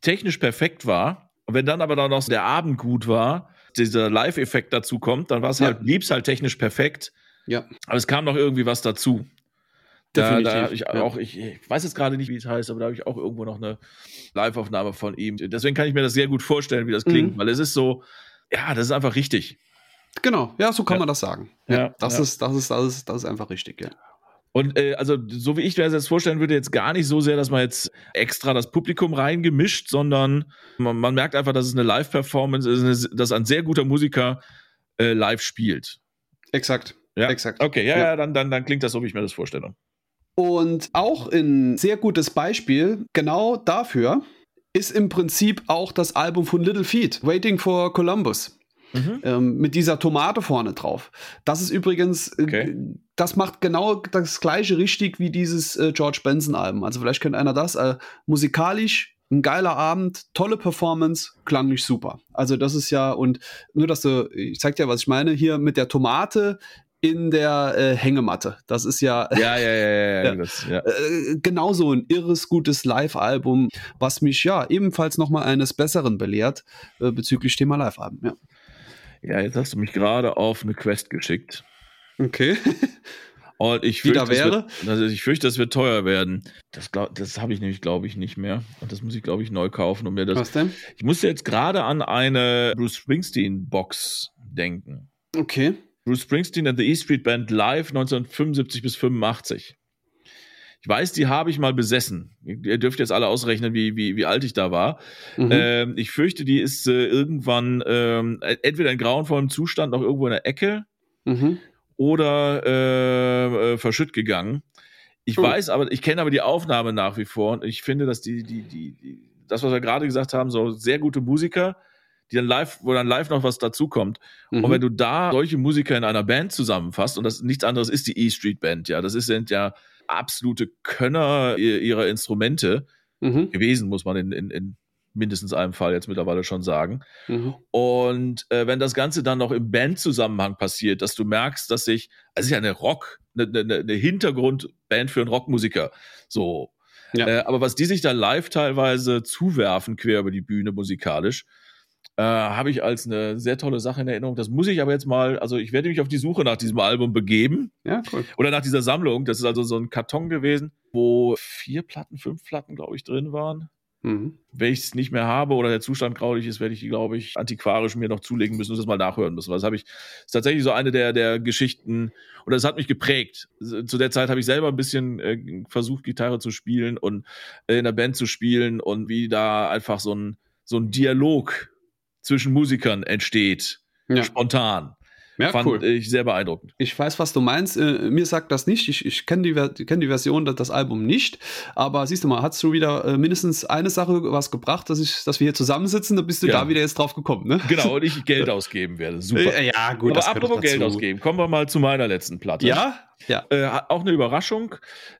technisch perfekt war. Und wenn dann aber dann noch der Abend gut war, dieser Live-Effekt dazu kommt, dann war es ja. halt, blieb es halt technisch perfekt. Ja. Aber es kam noch irgendwie was dazu. Da, da ich, ja. auch, ich, ich, weiß jetzt gerade nicht, wie es heißt, aber da habe ich auch irgendwo noch eine Live-Aufnahme von ihm. Deswegen kann ich mir das sehr gut vorstellen, wie das klingt, mhm. weil es ist so, ja, das ist einfach richtig. Genau, ja, so kann ja. man das sagen. Ja, ja das. Ist, das, ist, das, ist, das ist einfach richtig, ja. Und äh, also, so wie ich mir das jetzt vorstellen würde, jetzt gar nicht so sehr, dass man jetzt extra das Publikum reingemischt, sondern man, man merkt einfach, dass es eine Live-Performance ist, dass ein sehr guter Musiker äh, live spielt. Exakt. Ja, exakt. Okay, ja, ja, ja, dann, dann, dann klingt das so, wie ich mir das vorstelle. Und auch ein sehr gutes Beispiel genau dafür ist im Prinzip auch das Album von Little Feet, Waiting for Columbus. Mhm. Ähm, mit dieser Tomate vorne drauf. Das ist übrigens, äh, okay. das macht genau das gleiche richtig wie dieses äh, George Benson-Album. Also vielleicht kennt einer das. Äh, musikalisch ein geiler Abend, tolle Performance, klang nicht super. Also das ist ja, und nur, dass du, ich zeig dir, was ich meine, hier mit der Tomate in der äh, Hängematte. Das ist ja, ja, ja, ja, ja, ja, das, ja. Äh, genauso ein irres gutes Live-Album, was mich ja ebenfalls nochmal eines Besseren belehrt äh, bezüglich Thema Live-Alben. Ja. Ja, jetzt hast du mich gerade auf eine Quest geschickt. Okay. Und ich fürchte, wäre? Wird, also ich fürchte, das wird teuer werden. Das, das habe ich nämlich, glaube ich, nicht mehr. Und das muss ich, glaube ich, neu kaufen, um mir das. Was denn? Ich musste jetzt gerade an eine Bruce Springsteen-Box denken. Okay. Bruce Springsteen and the E Street Band live 1975 bis 85. Ich weiß, die habe ich mal besessen. Ihr dürft jetzt alle ausrechnen, wie, wie, wie alt ich da war. Mhm. Ähm, ich fürchte, die ist äh, irgendwann ähm, entweder in grauenvollem Zustand noch irgendwo in der Ecke mhm oder äh, äh, verschütt gegangen. Ich oh. weiß aber, ich kenne aber die Aufnahme nach wie vor und ich finde, dass die, die, die, die das, was wir gerade gesagt haben, so sehr gute Musiker, die dann live, wo dann live noch was dazukommt. Mhm. Und wenn du da solche Musiker in einer Band zusammenfasst, und das nichts anderes ist die E Street Band, ja, das sind ja absolute Könner ihrer Instrumente mhm. gewesen, muss man in, in, in mindestens einem Fall jetzt mittlerweile schon sagen. Mhm. Und äh, wenn das Ganze dann noch im Bandzusammenhang passiert, dass du merkst, dass sich, also es ist ja eine Rock, eine, eine, eine Hintergrundband für einen Rockmusiker, so. Ja. Äh, aber was die sich da live teilweise zuwerfen, quer über die Bühne musikalisch, äh, habe ich als eine sehr tolle Sache in Erinnerung. Das muss ich aber jetzt mal, also ich werde mich auf die Suche nach diesem Album begeben. Ja, cool. Oder nach dieser Sammlung. Das ist also so ein Karton gewesen, wo vier Platten, fünf Platten, glaube ich, drin waren. Mhm. Wenn ich es nicht mehr habe oder der Zustand graulich ist, werde ich die, glaube ich, antiquarisch mir noch zulegen müssen und das mal nachhören müssen. Das habe ich, ist tatsächlich so eine der, der Geschichten, oder es hat mich geprägt. Zu der Zeit habe ich selber ein bisschen äh, versucht, Gitarre zu spielen und äh, in der Band zu spielen und wie da einfach so ein, so ein Dialog zwischen Musikern entsteht. Ja. Spontan. Ja, Fand cool. ich sehr beeindruckend. Ich weiß, was du meinst. Äh, mir sagt das nicht. Ich, ich kenne die, kenn die Version, das Album nicht. Aber siehst du mal, hast du wieder äh, mindestens eine Sache was gebracht, dass, ich, dass wir hier zusammensitzen, dann bist du ja. da wieder jetzt drauf gekommen. Ne? Genau, und ich Geld ausgeben werde. Super. Äh, ja, gut. Aber apropos Geld ausgeben, kommen wir mal zu meiner letzten Platte. Ja? Ja. Äh, auch eine Überraschung.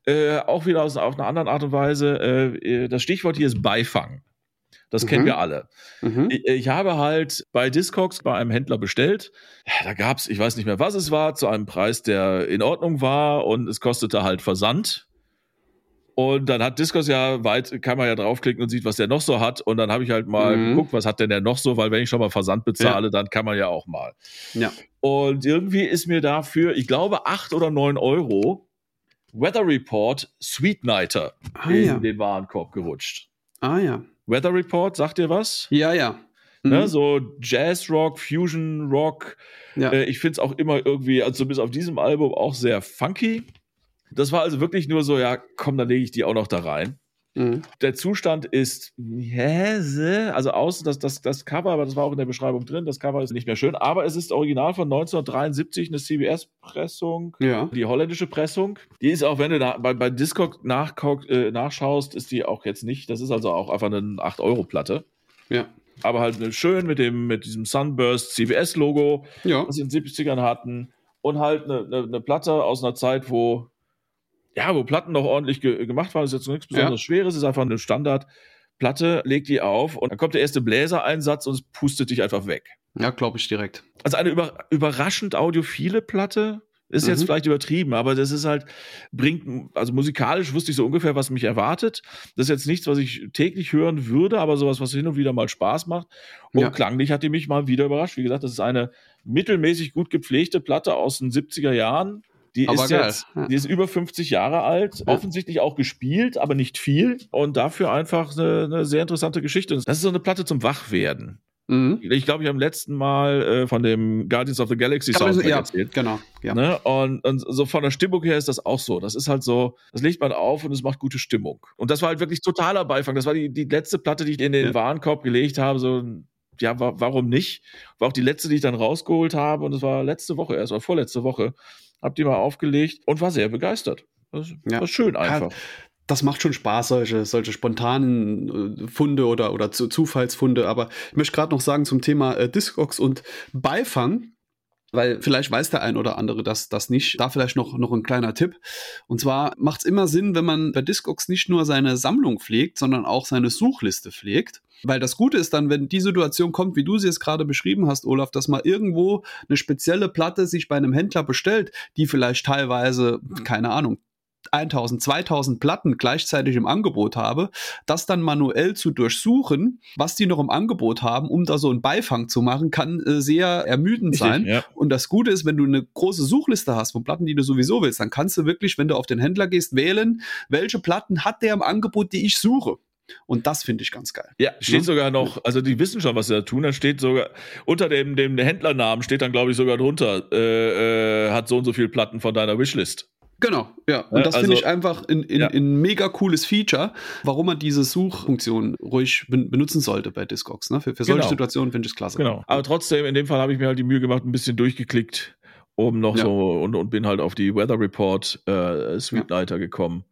Äh, auch wieder aus, auf eine andere Art und Weise. Das Stichwort hier ist Beifang. Das mhm. kennen wir alle. Mhm. Ich, ich, habe halt bei Discogs bei einem Händler bestellt. Da gab es, ich weiß nicht mehr, was es war, zu einem Preis, der in Ordnung war und es kostete halt Versand. Und dann hat Discos ja weit, kann man ja draufklicken und sieht, was der noch so hat. Und dann habe ich halt mal mhm. geguckt, was hat denn der noch so, weil wenn ich schon mal Versand bezahle, ja. dann kann man ja auch mal. Ja. Und irgendwie ist mir dafür, ich glaube, acht oder neun Euro Weather Report Sweet Nighter ah, in ja. den Warenkorb gerutscht. Ah ja. Weather Report, sagt ihr was? Ja, ja. Ne, mhm. Ne, so Jazz Rock, Fusion Rock. Ja. Äh, ich finde es auch immer irgendwie, also bis auf diesem Album auch sehr funky. Das war also wirklich nur so, ja, komm, dann lege ich die auch noch da rein. Mhm. Der Zustand ist, also außen, das, das, das Cover, aber das war auch in der Beschreibung drin, das Cover ist nicht mehr schön, aber es ist original von 1973, eine CBS-Pressung, ja. die holländische Pressung. Die ist auch, wenn du da bei, bei Discog äh, nachschaust, ist die auch jetzt nicht, das ist also auch einfach eine 8-Euro-Platte. Ja. Aber halt schön mit dem, mit diesem Sunburst CBS-Logo, ja. was sie in den 70ern hatten. Und halt eine, eine, eine Platte aus einer Zeit, wo ja, wo Platten noch ordentlich ge gemacht waren, ist jetzt nichts besonders ja. Schweres, ist einfach eine Standardplatte, legt die auf und dann kommt der erste Bläsereinsatz und es pustet dich einfach weg. Ja, glaube ich direkt. Also eine über überraschend audiophile Platte. Ist mhm. jetzt vielleicht übertrieben, aber das ist halt, bringt, also musikalisch wusste ich so ungefähr, was mich erwartet. Das ist jetzt nichts, was ich täglich hören würde, aber sowas, was hin und wieder mal Spaß macht. Und ja. klanglich hat die mich mal wieder überrascht. Wie gesagt, das ist eine mittelmäßig gut gepflegte Platte aus den 70er Jahren die aber ist geil. jetzt, die ist über 50 Jahre alt, ja. offensichtlich auch gespielt, aber nicht viel und dafür einfach eine, eine, sehr interessante Geschichte. Das ist so eine Platte zum Wachwerden. Mhm. Ich glaube, ich habe im letzten Mal äh, von dem Guardians of the Galaxy Soundtrack ja, erzählt. Genau. Ja. Ne? Und, und so von der Stimmung her ist das auch so. Das ist halt so, das legt man auf und es macht gute Stimmung. Und das war halt wirklich totaler Beifang. Das war die, die letzte Platte, die ich in den ja. Warenkorb gelegt habe, so ja, wa warum nicht? War auch die letzte, die ich dann rausgeholt habe und es war letzte Woche erst, oder vorletzte Woche, hab die mal aufgelegt und war sehr begeistert. Das ja. war schön einfach. Ja, das macht schon Spaß, solche, solche spontanen äh, Funde oder, oder Zufallsfunde. Aber ich möchte gerade noch sagen zum Thema äh, Discogs und Beifang weil vielleicht weiß der ein oder andere das, das nicht. Da vielleicht noch, noch ein kleiner Tipp. Und zwar macht es immer Sinn, wenn man bei Discogs nicht nur seine Sammlung pflegt, sondern auch seine Suchliste pflegt. Weil das Gute ist dann, wenn die Situation kommt, wie du sie jetzt gerade beschrieben hast, Olaf, dass mal irgendwo eine spezielle Platte sich bei einem Händler bestellt, die vielleicht teilweise, keine Ahnung, 1000, 2000 Platten gleichzeitig im Angebot habe, das dann manuell zu durchsuchen, was die noch im Angebot haben, um da so einen Beifang zu machen, kann äh, sehr ermüdend sein. Ja. Und das Gute ist, wenn du eine große Suchliste hast von Platten, die du sowieso willst, dann kannst du wirklich, wenn du auf den Händler gehst, wählen, welche Platten hat der im Angebot, die ich suche. Und das finde ich ganz geil. Ja, steht ja? sogar noch, also die wissen schon, was sie da tun. Da steht sogar, unter dem, dem Händlernamen steht dann, glaube ich, sogar drunter, äh, äh, hat so und so viele Platten von deiner Wishlist. Genau, ja. Und das also, finde ich einfach ein, ein, ja. ein, mega cooles Feature, warum man diese Suchfunktion ruhig benutzen sollte bei Discogs. Ne? Für, für solche genau. Situationen finde ich es klasse. Genau. Aber trotzdem, in dem Fall habe ich mir halt die Mühe gemacht, ein bisschen durchgeklickt, um noch ja. so und, und bin halt auf die Weather Report äh, Suite Leiter ja. gekommen.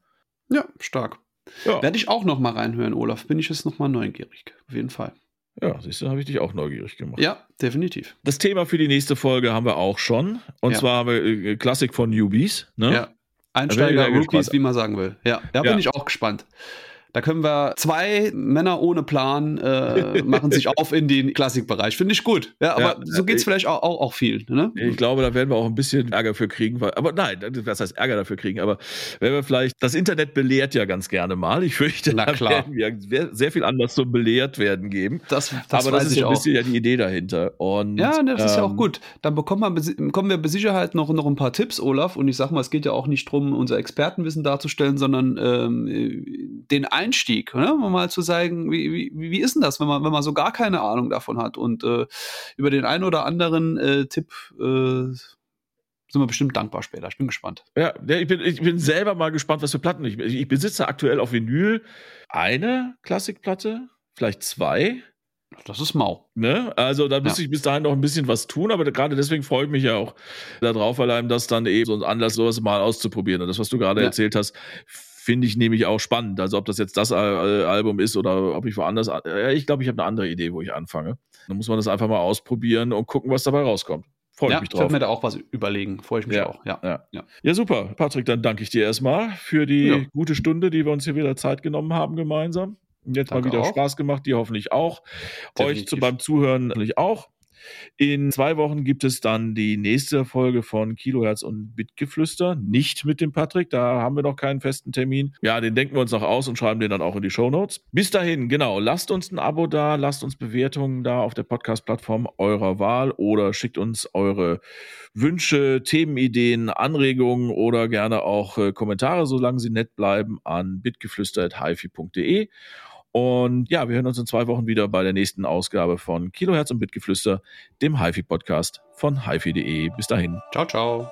Ja, stark. Werde ich auch noch mal reinhören, Olaf. Bin ich jetzt noch mal neugierig. Auf jeden Fall. Ja, siehst du, habe ich dich auch neugierig gemacht. Ja, definitiv. Das Thema für die nächste Folge haben wir auch schon. Und ja. zwar haben wir äh, Klassik von Newbies. Ne? Ja. Einsteiger, Rookies, wie man sagen will. Ja, da ja. bin ich auch gespannt. Da können wir zwei Männer ohne Plan äh, machen sich auf in den Klassikbereich. Finde ich gut. Ja, aber ja, so geht es vielleicht auch, auch, auch viel. Ne? Ich glaube, da werden wir auch ein bisschen Ärger für kriegen. Weil, aber nein, das heißt Ärger dafür kriegen. Aber wenn wir vielleicht, das Internet belehrt ja ganz gerne mal. Ich fürchte, Na klar. da werden wir sehr viel anders zum belehrt werden geben. Das, das aber das ist so ein bisschen ja die Idee dahinter. Und, ja, das ähm, ist ja auch ähm, gut. Dann bekommen wir, bekommen wir mit Sicherheit noch, noch ein paar Tipps, Olaf. Und ich sag mal, es geht ja auch nicht darum, unser Expertenwissen darzustellen, sondern ähm, den Einstieg. Ne? um mal zu sagen, wie, wie, wie ist denn das, wenn man, wenn man so gar keine Ahnung davon hat? Und äh, über den einen oder anderen äh, Tipp äh, sind wir bestimmt dankbar später. Ich bin gespannt. Ja, ich bin, ich bin selber mal gespannt, was für Platten ich. Ich besitze aktuell auf Vinyl eine Klassikplatte, vielleicht zwei. Das ist mau. Ne? Also da müsste ja. ich bis dahin noch ein bisschen was tun, aber gerade deswegen freue ich mich ja auch darauf, einem das dann eben so ein Anlass sowas mal auszuprobieren. Und das, was du gerade ja. erzählt hast, finde ich nämlich auch spannend. Also ob das jetzt das Album ist oder ob ich woanders, äh, ich glaube, ich habe eine andere Idee, wo ich anfange. Dann muss man das einfach mal ausprobieren und gucken, was dabei rauskommt. Freue ja, ich mich drauf. Ich werde mir da auch was überlegen. Freue ich mich ja, auch. Ja. Ja. ja. ja, super. Patrick, dann danke ich dir erstmal für die ja. gute Stunde, die wir uns hier wieder Zeit genommen haben gemeinsam. Jetzt danke mal wieder auch. Spaß gemacht, dir hoffentlich auch. Definitiv. Euch zu, beim Zuhören natürlich auch. In zwei Wochen gibt es dann die nächste Folge von Kilohertz und Bitgeflüster. Nicht mit dem Patrick, da haben wir noch keinen festen Termin. Ja, den denken wir uns noch aus und schreiben den dann auch in die Show Notes. Bis dahin, genau, lasst uns ein Abo da, lasst uns Bewertungen da auf der Podcast-Plattform eurer Wahl oder schickt uns eure Wünsche, Themenideen, Anregungen oder gerne auch äh, Kommentare, solange sie nett bleiben, an bitgeflüster.hifi.de. Und ja, wir hören uns in zwei Wochen wieder bei der nächsten Ausgabe von Kilohertz und Bitgeflüster, dem HiFi-Podcast von HiFi.de. Bis dahin. Ciao, ciao.